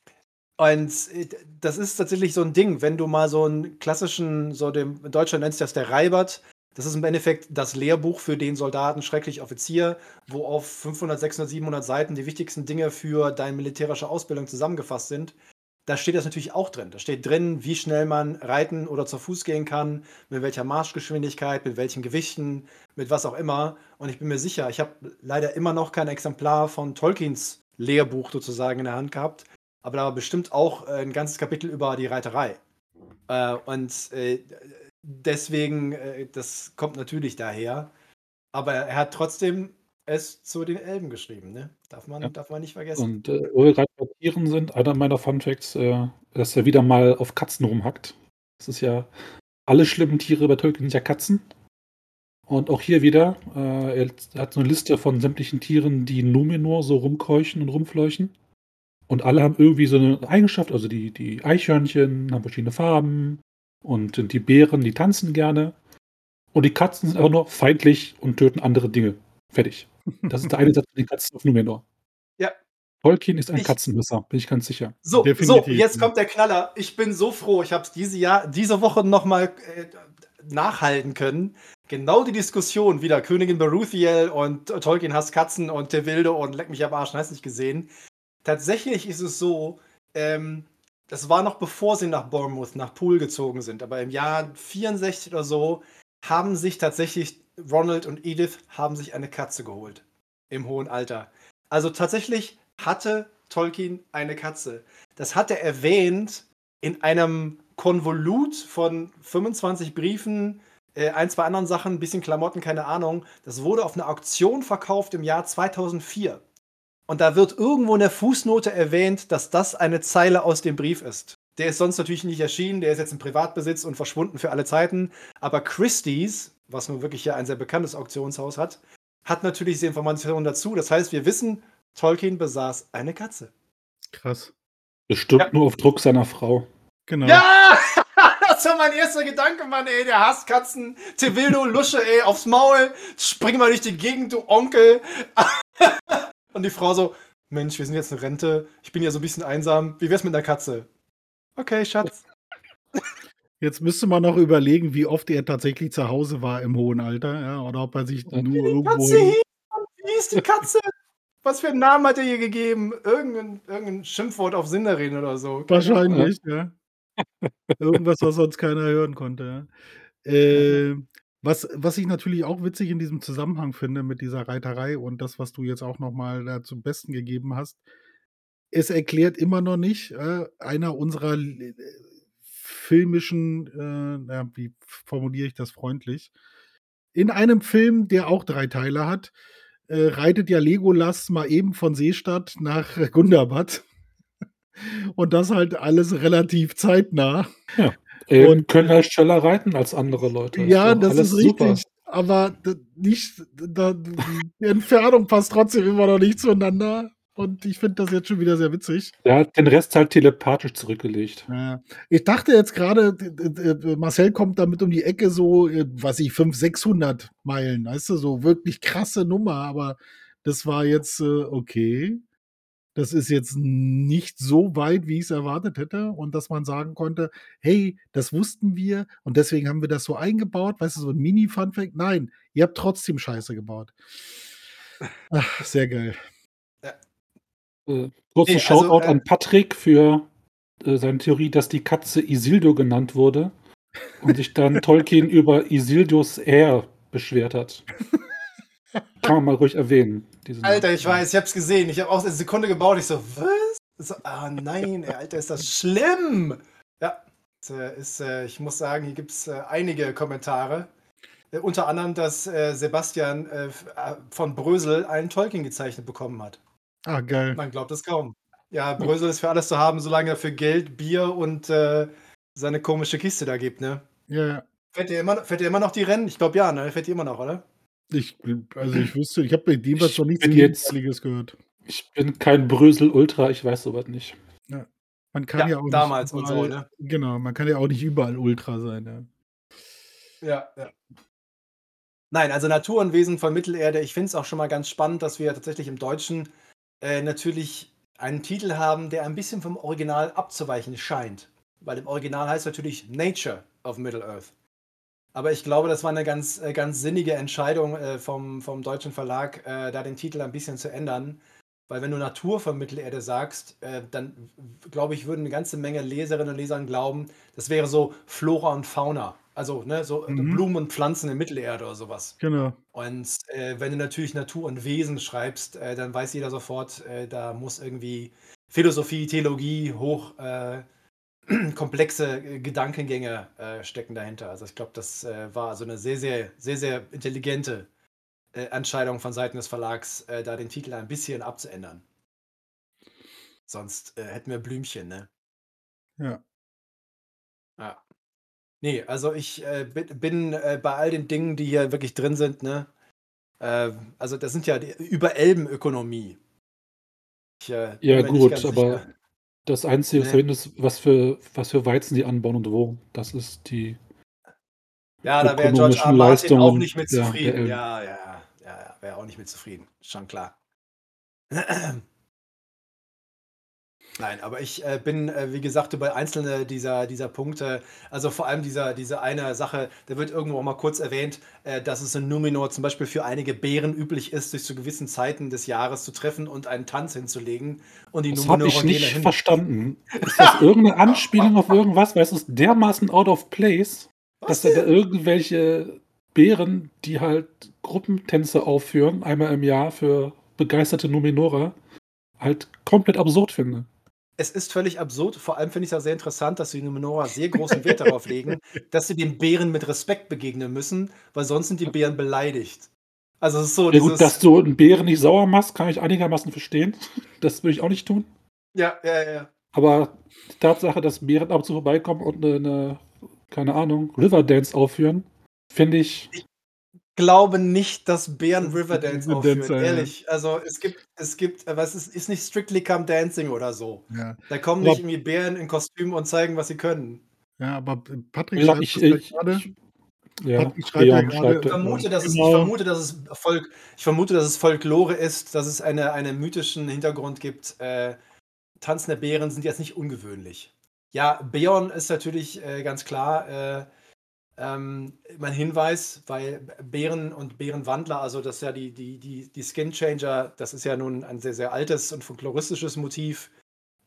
und äh, das ist tatsächlich so ein Ding, wenn du mal so einen klassischen, so dem in Deutschland nennst du das der Reibert, das ist im Endeffekt das Lehrbuch für den Soldaten schrecklich Offizier, wo auf 500, 600, 700 Seiten die wichtigsten Dinge für deine militärische Ausbildung zusammengefasst sind. Da steht das natürlich auch drin. Da steht drin, wie schnell man reiten oder zu Fuß gehen kann, mit welcher Marschgeschwindigkeit, mit welchen Gewichten, mit was auch immer. Und ich bin mir sicher, ich habe leider immer noch kein Exemplar von Tolkiens Lehrbuch sozusagen in der Hand gehabt aber da war bestimmt auch äh, ein ganzes Kapitel über die Reiterei. Äh, und äh, deswegen, das kommt natürlich daher. Aber er hat trotzdem es zu den Elben geschrieben, ne? Darf man, ja. darf man nicht vergessen. Und äh, wo wir gerade bei Tieren sind, einer meiner Funfacts, äh, dass er wieder mal auf Katzen rumhackt. Das ist ja, alle schlimmen Tiere bei Tolkien sind ja Katzen. Und auch hier wieder, äh, er hat so eine Liste von sämtlichen Tieren, die Numenor so rumkeuchen und rumfleuchen. Und alle haben irgendwie so eine Eigenschaft, also die, die Eichhörnchen haben verschiedene Farben und die Bären, die tanzen gerne. Und die Katzen sind einfach nur feindlich und töten andere Dinge. Fertig. <laughs> Das ist der eine Satz von den Katzen auf Numenor. Ja. Tolkien ist ein ich, Katzenmesser, bin ich ganz sicher. So, so, jetzt kommt der Knaller. Ich bin so froh, ich habe es diese, Jahr, diese Woche nochmal äh, nachhalten können. Genau die Diskussion wieder Königin Beruthiel und Tolkien hasst Katzen und Tevilde und leck mich am Arsch, hast nicht gesehen. Tatsächlich ist es so, ähm, das war noch bevor sie nach Bournemouth, nach Poole gezogen sind, aber im Jahr 64 oder so haben sich tatsächlich Ronald und Edith haben sich eine Katze geholt. Im hohen Alter. Also tatsächlich hatte Tolkien eine Katze. Das hat er erwähnt in einem Konvolut von 25 Briefen, äh, ein, zwei anderen Sachen, ein bisschen Klamotten, keine Ahnung. Das wurde auf einer Auktion verkauft im Jahr 2004. Und da wird irgendwo in der Fußnote erwähnt, dass das eine Zeile aus dem Brief ist. Der ist sonst natürlich nicht erschienen, der ist jetzt im Privatbesitz und verschwunden für alle Zeiten. Aber Christie's, was nun wirklich ja ein sehr bekanntes Auktionshaus hat, hat natürlich diese Informationen dazu. Das heißt, wir wissen, Tolkien besaß eine Katze. Krass. Bestimmt ja. nur auf Druck seiner Frau. Genau. Ja! <laughs> Das war mein erster Gedanke, Mann, ey. Der hasst Katzen. Tevildo, Lusche, ey, aufs Maul. Spring mal durch die Gegend, du Onkel. <laughs> Und die Frau so, Mensch, wir sind jetzt in Rente, ich bin ja so ein bisschen einsam, wie wär's mit einer Katze? Okay, Schatz. Jetzt müsste man noch überlegen, wie oft er tatsächlich zu Hause war im hohen Alter, ja, oder ob er sich nur irgendwo. Katze hieß, wie ist die Katze? Was für einen Namen hat er ihr gegeben? Irgendein, irgendein Schimpfwort auf Sindarin oder so. Wahrscheinlich, ja. Irgendwas, was sonst keiner hören konnte. Ja. Äh, was was ich natürlich auch witzig in diesem Zusammenhang finde mit dieser Reiterei und das, was du jetzt auch noch mal da zum Besten gegeben hast, es erklärt immer noch nicht, äh, einer unserer äh, filmischen, äh, na, wie formuliere ich das freundlich? In einem Film, der auch drei Teile hat, äh, reitet ja Legolas mal eben von Seestadt nach Gundabad. Und das halt alles relativ zeitnah. Ja. Eben und können halt schneller reiten als andere Leute. Ja, das ist, das ist richtig. Aber nicht, die Entfernung passt trotzdem immer noch nicht zueinander. Und ich finde das jetzt schon wieder sehr witzig. Er hat den Rest halt telepathisch zurückgelegt. Ja. Ich dachte jetzt gerade, Marcel kommt damit um die Ecke so, äh, was ich, 500, 600 Meilen, weißt du, so wirklich krasse Nummer. Aber das war jetzt äh, okay das ist jetzt nicht so weit, wie ich es erwartet hätte. Und dass man sagen konnte, hey, das wussten wir und deswegen haben wir das so eingebaut. Weißt du, so ein Mini-Funfact. Nein, ihr habt trotzdem Scheiße gebaut. Ach, sehr geil. Ja. Äh, kurzen nee, Shoutout also, äh, an Patrick für äh, seine Theorie, dass die Katze Isildur genannt wurde und sich dann <laughs> Tolkien über Isildurs Air beschwert hat. <laughs> Kann man mal ruhig erwähnen. Alter, ich weiß, ich hab's gesehen. Ich habe auch eine Sekunde gebaut. Ich so, was? So, ah nein, ey, Alter, ist das schlimm. Ja, ist, äh, äh, ich muss sagen, hier gibt's äh, einige Kommentare. Äh, unter anderem, dass Sebastian von Brösel einen Tolkien gezeichnet bekommen hat. Ah, geil. Man glaubt es kaum. Ja, Brösel ist für alles zu haben, solange er für Geld, Bier und seine komische Kiste da gibt, ne? Ja, ja. Fährt ihr immer, fährt ihr immer noch die Rennen? Ich glaube ja, ne? Fährt ihr immer noch, oder? Ich, also ich wüsste, ich habe bei dem was noch nichts Gegenteiliges gehört. Ich bin kein Brösel-Ultra, ich weiß sowas nicht. Man kann ja, Ja, auch damals nicht und überall, so, ne? Genau, man kann ja auch nicht überall Ultra sein, ja. Ja, ja. Nein, also Natur und Wesen von Mittelerde, ich finde es auch schon mal ganz spannend, dass wir tatsächlich im Deutschen äh, natürlich einen Titel haben, der ein bisschen vom Original abzuweichen scheint. Weil im Original heißt natürlich Nature of Middle-earth. Aber ich glaube, das war eine ganz, äh, ganz sinnige Entscheidung äh, vom, vom deutschen Verlag, äh, da den Titel ein bisschen zu ändern. Weil wenn du Natur von Mittelerde sagst, dann glaube ich, würden eine ganze Menge Leserinnen und Lesern glauben, das wäre so Flora und Fauna. Also ne, so Mhm. Blumen und Pflanzen in Mittelerde oder sowas. Genau. Und äh, wenn du natürlich Natur und Wesen schreibst, äh, dann weiß jeder sofort, äh, da muss irgendwie Philosophie, Theologie, hoch <clears throat> komplexe äh, Gedankengänge äh, stecken dahinter. Also ich glaube, das äh, war also eine sehr, sehr, sehr, sehr intelligente äh, Entscheidung von Seiten des Verlags, äh, da den Titel ein bisschen abzuändern. Sonst äh, hätten wir Blümchen, ne? Ja. Ja. Nee, also ich äh, bin, äh, bei all den Dingen, die hier wirklich drin sind, ne? Äh, also das sind ja die Über-Elben-Ökonomie. Ich, äh, Ja, gut, aber sicher. Das Einzige, was Nee. ist, was für, was für Weizen die anbauen und wo. Das ist die. Ja, da wäre George R. Martin auch nicht mit zufrieden. Ja, ja, ja, ja, ja wäre auch nicht mit zufrieden. Schon klar. Nein, aber ich äh, bin, äh, wie gesagt, über einzelne dieser, dieser Punkte, also vor allem dieser, diese eine Sache, da wird irgendwo auch mal kurz erwähnt, äh, dass es in Numenor zum Beispiel für einige Bären üblich ist, sich zu gewissen Zeiten des Jahres zu treffen und einen Tanz hinzulegen. Und die Das habe ich nicht dahin. verstanden. <laughs> Ist das irgendeine Anspielung auf irgendwas? Weil es ist dermaßen out of place, Was dass da irgendwelche Bären, die halt Gruppentänze aufführen, einmal im Jahr für begeisterte Numenorer, halt komplett absurd finde. Es ist völlig absurd. Vor allem finde ich es auch sehr interessant, dass die Numenorer sehr großen Wert darauf legen, <laughs> dass sie den Bären mit Respekt begegnen müssen, weil sonst sind die Bären beleidigt. Also es ist so Ja gut, dass du einen Bären nicht sauer machst, kann ich einigermaßen verstehen. <laughs> Das würde ich auch nicht tun. ja, ja, ja. Aber die Tatsache, dass Bären ab und zu vorbeikommen und eine, eine keine Ahnung, Riverdance aufführen, finde ich. Glaube nicht, dass Bären Riverdance aufführen. ja, ja. Ehrlich. Also es gibt, es gibt, äh, was ist, ist nicht Strictly Come Dancing oder so. Ja. Da kommen Aber- nicht irgendwie Bären in Kostüm und zeigen, was sie können. ja, aber Patrick schreibt ich, ich, gerade. ich, ja, Patrick schreibt ja Leon gerade- Ich vermute, dass es, ich Genau. vermute, dass es Volk, ich vermute, dass es Folklore ist, dass es eine, einen mythischen Hintergrund gibt. Äh, tanzende Bären sind jetzt nicht ungewöhnlich. Ja, Beon ist natürlich äh, ganz klar äh, ähm, mein Hinweis, weil Bären und Bärenwandler, also das ist ja die, die, die, die Skin Changer, das ist ja nun ein sehr, sehr altes und folkloristisches Motiv,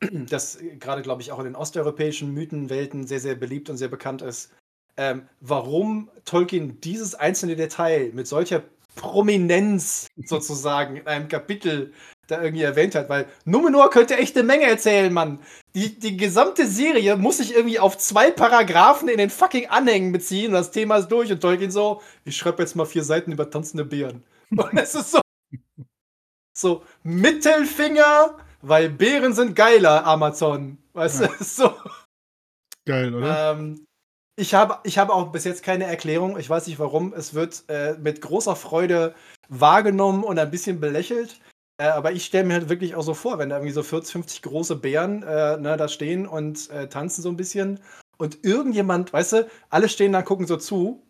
<clears throat> das gerade, glaube ich, auch in den osteuropäischen Mythenwelten sehr, sehr beliebt und sehr bekannt ist. Ähm, warum Tolkien dieses einzelne Detail mit solcher Prominenz <laughs> sozusagen in einem Kapitel da irgendwie erwähnt hat, weil Numenor könnte echt eine Menge erzählen, Mann. Die, die gesamte Serie muss sich irgendwie auf zwei Paragraphen in den fucking Anhängen beziehen und das Thema ist durch und Tolkien so, ich schreibe jetzt mal vier Seiten über tanzende Bären. <laughs> Und es ist so, so Mittelfinger, weil Bären sind geiler, Amazon. Weißt Ja. du, <laughs> so. Geil, oder? Ähm, ich habe ich habe auch bis jetzt keine Erklärung. Ich weiß nicht warum. Es wird äh, mit großer Freude wahrgenommen und ein bisschen belächelt. Äh, aber ich stelle mir halt wirklich auch so vor, wenn da irgendwie so 40, 50 große Bären äh, ne, da stehen und äh, tanzen so ein bisschen. Und irgendjemand, weißt du, alle stehen da, gucken so zu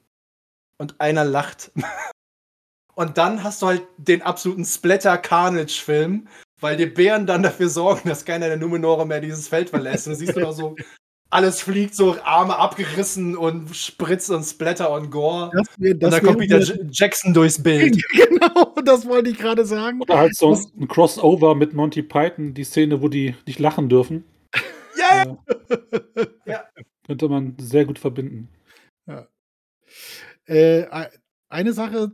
und einer lacht. <laughs> und dann hast du halt den absoluten Splatter-Carnage-Film, weil die Bären dann dafür sorgen, dass keiner der Numenore mehr dieses Feld verlässt. Und du siehst du noch so, alles fliegt so, Arme abgerissen und Spritz und Splatter und Gore. Das wär, und dann kommt J Jackson durchs Bild. <laughs> genau, das wollte ich gerade sagen. Oder halt so Das- ein Crossover mit Monty Python, die Szene, wo die nicht lachen dürfen. Ja, Ja. <laughs> Ja. Könnte man sehr gut verbinden. Äh, ei- eine Sache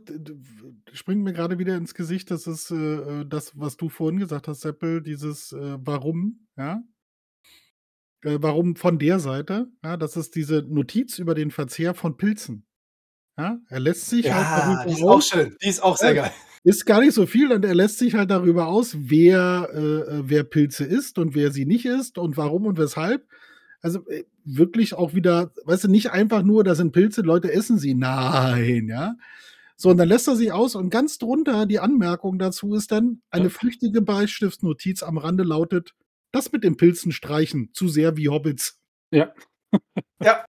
springt mir gerade wieder ins Gesicht, das ist äh, das, was du vorhin gesagt hast, Seppel, dieses äh, Warum, ja? Äh, warum von der Seite? Ja, das ist diese Notiz über den Verzehr von Pilzen. Ja, er lässt sich ja halt die darüber ist auch aus, schön. Die ist auch sehr Ja. geil. ist gar nicht so viel und er lässt sich halt darüber aus, wer, äh, äh, wer Pilze isst und wer sie nicht isst und warum und weshalb. Also, äh, wirklich auch wieder weißt du, nicht einfach nur, da sind Pilze, Leute essen sie. Nein, ja? So, und dann lässt er sich aus und ganz drunter die Anmerkung dazu ist dann: „Eine flüchtige Beistiftsnotiz am Rande lautet: ‚Das mit den Pilzen streichen, zu sehr wie Hobbits.'“ Ja. Ja.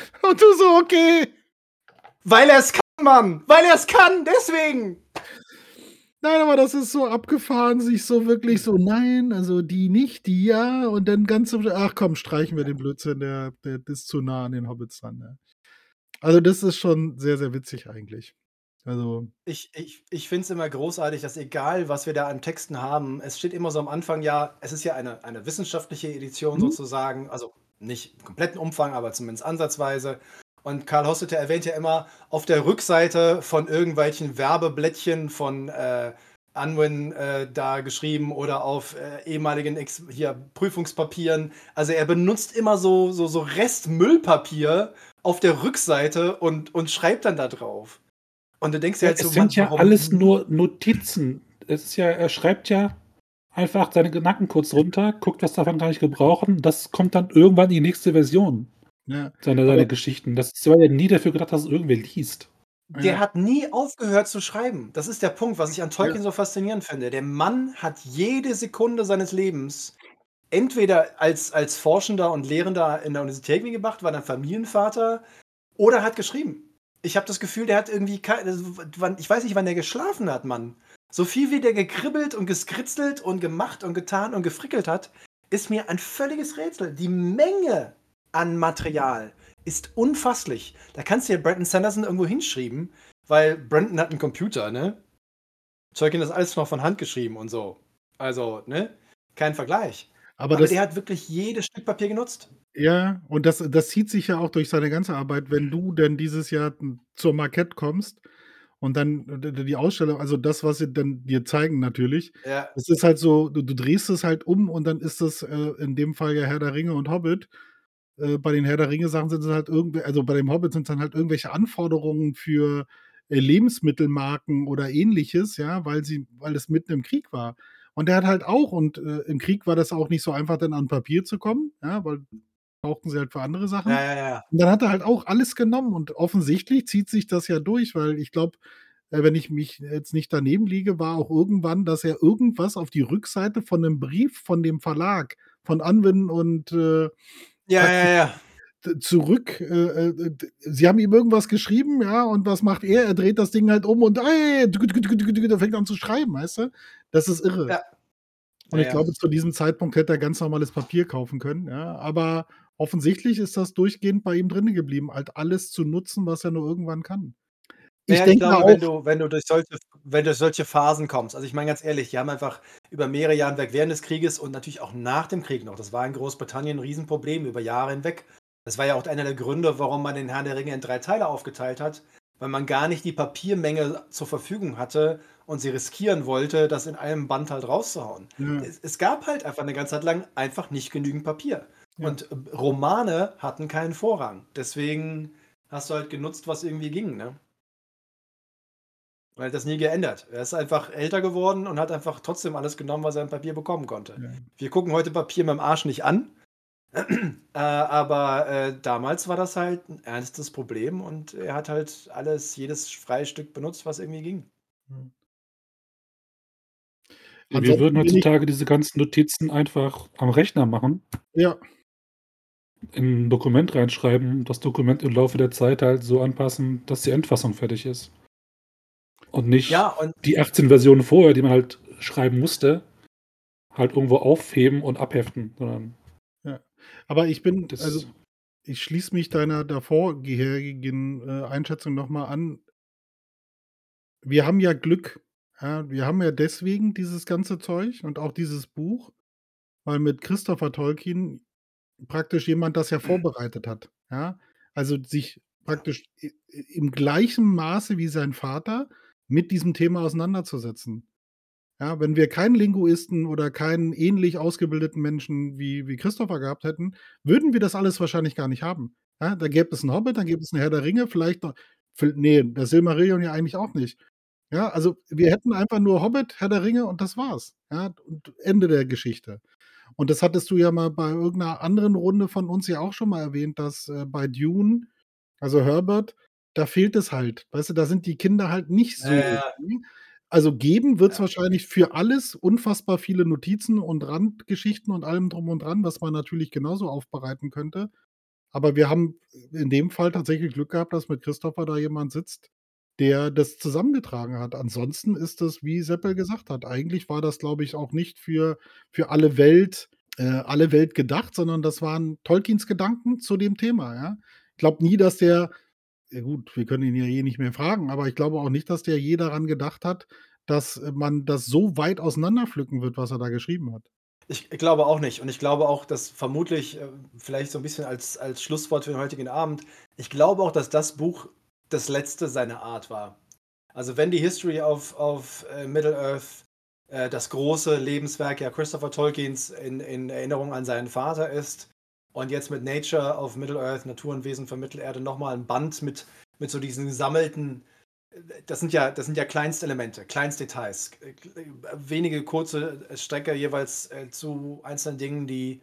<laughs> Und du so: „Okay.“ Weil er es kann, Mann! Weil er es kann, deswegen! Nein, aber das ist so abgefahren, sich so wirklich so: „Nein, also die nicht, die ja“ und dann ganz zum „Ach komm, streichen wir den Blödsinn, der der ist zu nah an den Hobbits dran“, ja. Also, das ist schon sehr, sehr witzig eigentlich. Also Ich ich ich finde es immer großartig, dass egal, was wir da an Texten haben, es steht immer so am Anfang ja es ist ja eine eine wissenschaftliche Edition Mhm. sozusagen, also nicht im kompletten Umfang, aber zumindest ansatzweise. Und Karl Hosseter erwähnt ja immer auf der Rückseite von irgendwelchen Werbeblättchen von, äh, Unwin, äh, da geschrieben oder auf, äh, ehemaligen Ex hier Prüfungspapieren. Also, er benutzt immer so so so Restmüllpapier auf der Rückseite und und schreibt dann da drauf. Und du denkst dir Ja, halt so: es „Mann, sind ja warum alles nur Notizen. Es ist ja er schreibt ja einfach seine Gedanken kurz runter, guckt, was davon kann ich gebrauchen. Das kommt dann irgendwann in die nächste Version Ja, seiner seiner Geschichten. Das war ja nie dafür gedacht, dass es irgendwer liest. Der Ja. hat nie aufgehört zu schreiben. Das ist der Punkt, was ich an Ja. Tolkien so faszinierend finde. Der Mann hat jede Sekunde seines Lebens entweder als als Forschender und Lehrender in der Universität gemacht, war dann Familienvater oder hat geschrieben. Ich habe das Gefühl, der hat irgendwie also, ich weiß nicht, wann der geschlafen hat, Mann. So viel wie der gekribbelt und geskritzelt und gemacht und getan und gefrickelt hat, ist mir ein völliges Rätsel. Die Menge an Material ist unfasslich. Da kannst du ja Brandon Sanderson irgendwo hinschreiben, weil Brandon hat 'n Computer, ne? Tolkien das alles noch von Hand geschrieben und so. Also, ne? Kein Vergleich. Aber Aber der hat wirklich jedes Stück Papier genutzt. Ja, und das das zieht sich ja auch durch seine ganze Arbeit. Wenn du denn dieses Jahr zur Marquette kommst und dann die Ausstellung also das, was sie dann dir zeigen natürlich, Ja. es ist halt so, du du drehst es halt um und dann ist das, äh, in dem Fall ja Herr der Ringe und Hobbit. Äh, bei den Herr der Ringe Sachen sind es halt irgendw also bei dem Hobbit sind's dann halt irgendwelche Anforderungen für, äh, Lebensmittelmarken oder Ähnliches, ja, weil sie weil es mitten im Krieg war. Und der hat halt auch und, äh, im Krieg war das auch nicht so einfach, dann an Papier zu kommen, ja, weil brauchten sie halt für andere Sachen. Ja, ja, ja. Und dann hat er halt auch alles genommen und offensichtlich zieht sich das ja durch, weil ich glaube, äh, wenn ich mich jetzt nicht daneben liege, war auch irgendwann, dass er irgendwas auf die Rückseite von 'nem Brief von dem Verlag von Unwin und, äh, Ja, ja, ja. d zurück, äh, äh, sie haben ihm irgendwas geschrieben, ja, und was macht er? Er dreht das Ding halt um und ey, er fängt an zu schreiben, weißt du? Das ist irre. Ja. Und ich glaube, zu diesem Zeitpunkt hätte er ganz normales Papier kaufen können, ja, aber offensichtlich ist das durchgehend bei ihm drinnen geblieben, halt alles zu nutzen, was er nur irgendwann kann. Ich ja, ich denke glaube, wenn auch du wenn du durch solche wenn du durch solche Phasen kommst also, ich meine ganz ehrlich, die haben einfach über mehrere Jahre hinweg während des Krieges und natürlich auch nach dem Krieg noch das war in Großbritannien 'n Riesenproblem über Jahre hinweg. Das war ja auch einer der Gründe, warum man den Herrn der Ringe in 3 Teile aufgeteilt hat, weil man gar nicht die Papiermenge zur Verfügung hatte und sie riskieren wollte, das in einem Band halt rauszuhauen. Ja. Es es gab halt einfach 'ne ganze Zeit lang einfach nicht genügend Papier. Ja. Und, äh, Romane hatten keinen Vorrang. Deswegen hast du halt genutzt, was irgendwie ging, ne? Er hat das nie geändert. Er ist einfach älter geworden und hat einfach trotzdem alles genommen, was er an Papier bekommen konnte. Ja. Wir gucken heute Papier mit'm Arsch nicht an, <clears throat> äh, aber, äh, damals war das halt 'n ernstes Problem und er hat halt alles jedes freie Stück benutzt, was irgendwie ging. Mhm. Ja, wir würden heutzutage diese ganzen Notizen einfach am Rechner machen. Ja. In 'n Dokument reinschreiben, das Dokument im Laufe der Zeit halt so anpassen, dass die Endfassung fertig ist. Und nicht Ja, und die 18 Versionen vorher, die man halt schreiben musste, halt irgendwo aufheben und abheften, sondern Ja. Aber ich bin also, ich schließe mich deiner davorgeherigen, äh, Einschätzung noch mal an. Wir haben ja Glück, ja? Wir haben ja deswegen dieses ganze Zeug und auch dieses Buch, weil mit Christopher Tolkien praktisch jemand das ja vorbereitet hat, ja? Also, sich praktisch im gleichen Maße wie sein Vater mit diesem Thema auseinanderzusetzen. Ja, wenn wir keinen Linguisten oder keinen ähnlich ausgebildeten Menschen wie wie Christopher gehabt hätten, würden wir das alles wahrscheinlich gar nicht haben. Ja, da gäbe es 'n Hobbit, dann gäbe es 'n Herr der Ringe, vielleicht noch viell ne, das Silmarillion ja eigentlich auch nicht. Ja, also wir hätten einfach nur Hobbit, Herr der Ringe und das war's. Ja, und Ende der Geschichte. Und das hattest du ja mal bei irgendeiner anderen Runde von uns ja auch schon mal erwähnt, dass äh, bei Dune, also Herbert, da fehlt es halt. Weißt du, da sind die Kinder halt nicht so. Äh, also geben wird es ja. wahrscheinlich für alles unfassbar viele Notizen und Randgeschichten und allem drum und dran, was man natürlich genauso aufbereiten könnte. Aber wir haben in dem Fall tatsächlich Glück gehabt, dass mit Christopher da jemand sitzt, der das zusammengetragen hat. Ansonsten ist das, wie Seppel gesagt hat, eigentlich war das, glaube ich, auch nicht für, für alle Welt, äh, alle Welt gedacht, sondern das waren Tolkiens Gedanken zu dem Thema, ja. Ich glaube nie, dass der, ja gut, wir können ihn ja eh nicht mehr fragen, aber ich glaube auch nicht, dass der je daran gedacht hat, dass man das so weit auseinanderpflücken wird, was er da geschrieben hat. Ich glaube auch nicht. Und ich glaube auch, dass vermutlich, äh, vielleicht so ein bisschen als, als Schlusswort für den heutigen Abend, ich glaube auch, dass das Buch das letzte seiner Art war. Also wenn die History of, of uh, Middle-earth äh, das große Lebenswerk ja Christopher Tolkiens in, in Erinnerung an seinen Vater ist und jetzt mit Nature of Middle-earth, Natur und Wesen von Mittelerde, nochmal ein Band mit, mit so diesen gesammelten das sind ja, das sind ja Kleinstelemente, Kleinstdetails, wenige kurze Strecke jeweils äh, zu einzelnen Dingen, die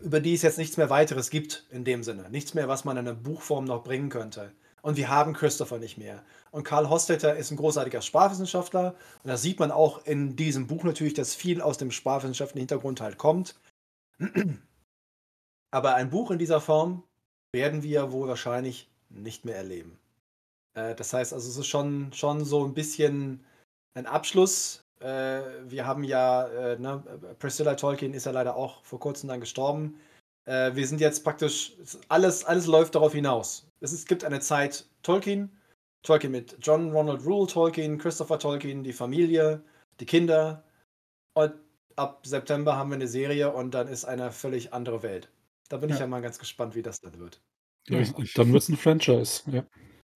über die es jetzt nichts mehr weiteres gibt in dem Sinne. Nichts mehr, was man in einer Buchform noch bringen könnte. Und wir haben Christopher nicht mehr. Und Karl Hostetter ist ein großartiger Sprachwissenschaftler. Und da sieht man auch in diesem Buch natürlich, dass viel aus dem sprachwissenschaftlichen Hintergrund halt kommt. <clears throat> Aber ein Buch in dieser Form werden wir wohl wahrscheinlich nicht mehr erleben. Äh, das heißt also, es ist schon, schon so ein bisschen ein Abschluss. Äh, wir haben ja, äh, ne, Priscilla Tolkien ist ja leider auch vor kurzem dann gestorben. Äh, wir sind jetzt praktisch, alles, alles läuft darauf hinaus. Es, ist, gibt eine Zeit Tolkien, Tolkien mit John Ronald Rule Tolkien, Christopher Tolkien, die Familie, die Kinder. Und ab September haben wir eine Serie und dann ist eine völlig andere Welt. Da bin ja. ich ja mal ganz gespannt, wie das dann wird. Ja, dann wird es ein Franchise, ja.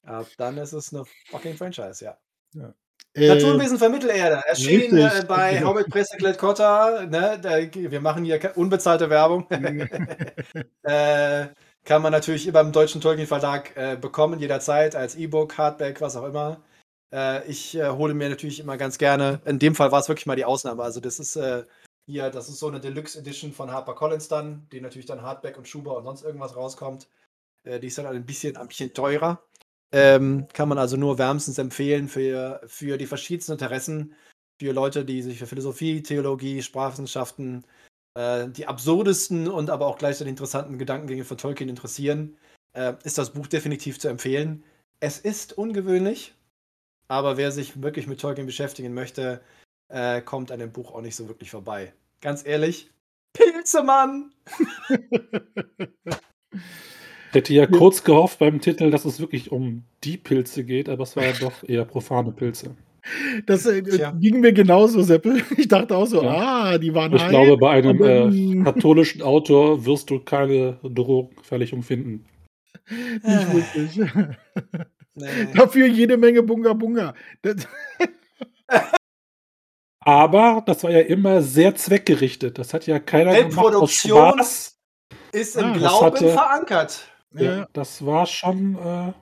Ab dann ist es eine fucking Franchise, ja. ja. Äh, Naturwesen für Mittelerde, erschienen äh, bei <laughs> genau. Hobbit Presse Cotta. Ne, wir machen hier unbezahlte Werbung. <laughs> <laughs> äh, kann man natürlich beim Deutschen Tolkien Verlag äh, bekommen, jederzeit, als E-Book, Hardback, was auch immer. Äh, ich äh, hole mir natürlich immer ganz gerne, in dem Fall war es wirklich mal die Ausnahme. Also, das ist hier, das ist so eine Deluxe Edition von HarperCollins dann, die natürlich dann Hardback und Schuber und sonst irgendwas rauskommt. die ist dann ein bisschen, ein bisschen teurer. Ähm, kann man also nur wärmstens empfehlen für, für die verschiedensten Interessen, für Leute, die sich für Philosophie, Theologie, Sprachwissenschaften, äh, die absurdesten und aber auch gleichzeitig interessanten Gedankengänge von Tolkien interessieren, äh, ist das Buch definitiv zu empfehlen. Es ist ungewöhnlich, aber wer sich wirklich mit Tolkien beschäftigen möchte, äh, kommt an dem Buch auch nicht so wirklich vorbei. Ganz ehrlich, Pilzemann! <laughs> hätte ja kurz gehofft beim Titel, dass es wirklich um die Pilze geht, aber es war ja <laughs> doch eher profane Pilze. Das äh, ging mir genauso, Seppel. <laughs> Ich dachte auch so, ja. ah, die waren Ich high, glaube, bei einem äh, katholischen Autor wirst du keine Drogenverfälligung finden. <laughs> Nicht wirklich. Nee. Dafür jede Menge Bunga Bunga. Aber das war ja immer sehr zweckgerichtet. Das hat ja keiner gemacht aus Spaß. Ist im ah, Glauben hatte, verankert. Ja, das war schon äh,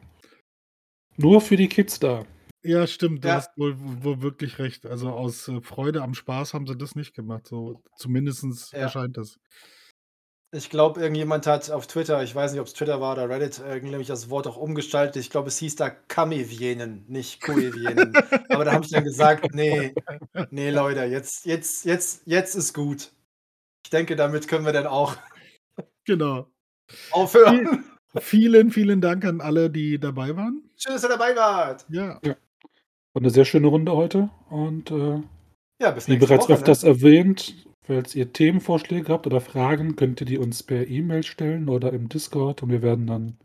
nur für die Kids da. Ja, stimmt, du ja. hast wohl, wohl, wirklich recht. Also aus äh, Freude am Spaß haben sie das nicht gemacht. So zumindest ja. erscheint das. Ich glaube, irgendjemand hat auf Twitter, ich weiß nicht, ob es Twitter war oder Reddit, irgendwie das Wort auch umgestaltet. Ich glaube, es hieß da Kamivienen, nicht Koevienen. <laughs> Aber da habe ich dann gesagt, nee, nee, Leute, jetzt, jetzt, jetzt, jetzt ist gut. Ich denke, damit können wir dann auch genau. aufhören. Vielen, vielen Dank an alle, die dabei waren. Schön, dass ihr dabei wart. Ja. ja. War eine sehr schöne Runde heute. Und äh, ja, bis wie bereits Woche, öfters ne? erwähnt, falls ihr Themenvorschläge habt oder Fragen, könnt ihr die uns per E-Mail stellen oder im Discord und wir werden dann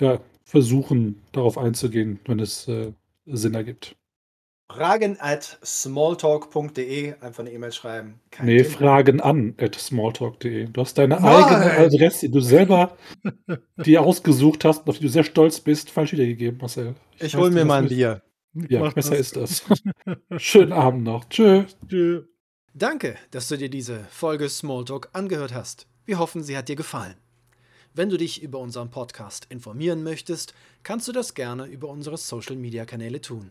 ja, versuchen, darauf einzugehen, wenn es äh, Sinn ergibt. Fragen at smalltalk.de, einfach eine E-Mail schreiben. Kein nee, Thema. Fragen an at smalltalk.de. Du hast deine Nein. eigene Adresse, die du selber dir ausgesucht hast, auf die du sehr stolz bist, falsch wiedergegeben, Marcel. Ich, ich hol mir mal ein Bier. Ja, besser das. ist das. Schönen Abend noch. Tschö. Tschö. Danke, dass du dir diese Folge Smalltalk angehört hast. Wir hoffen, sie hat dir gefallen. Wenn du dich über unseren Podcast informieren möchtest, kannst du das gerne über unsere Social-Media-Kanäle tun.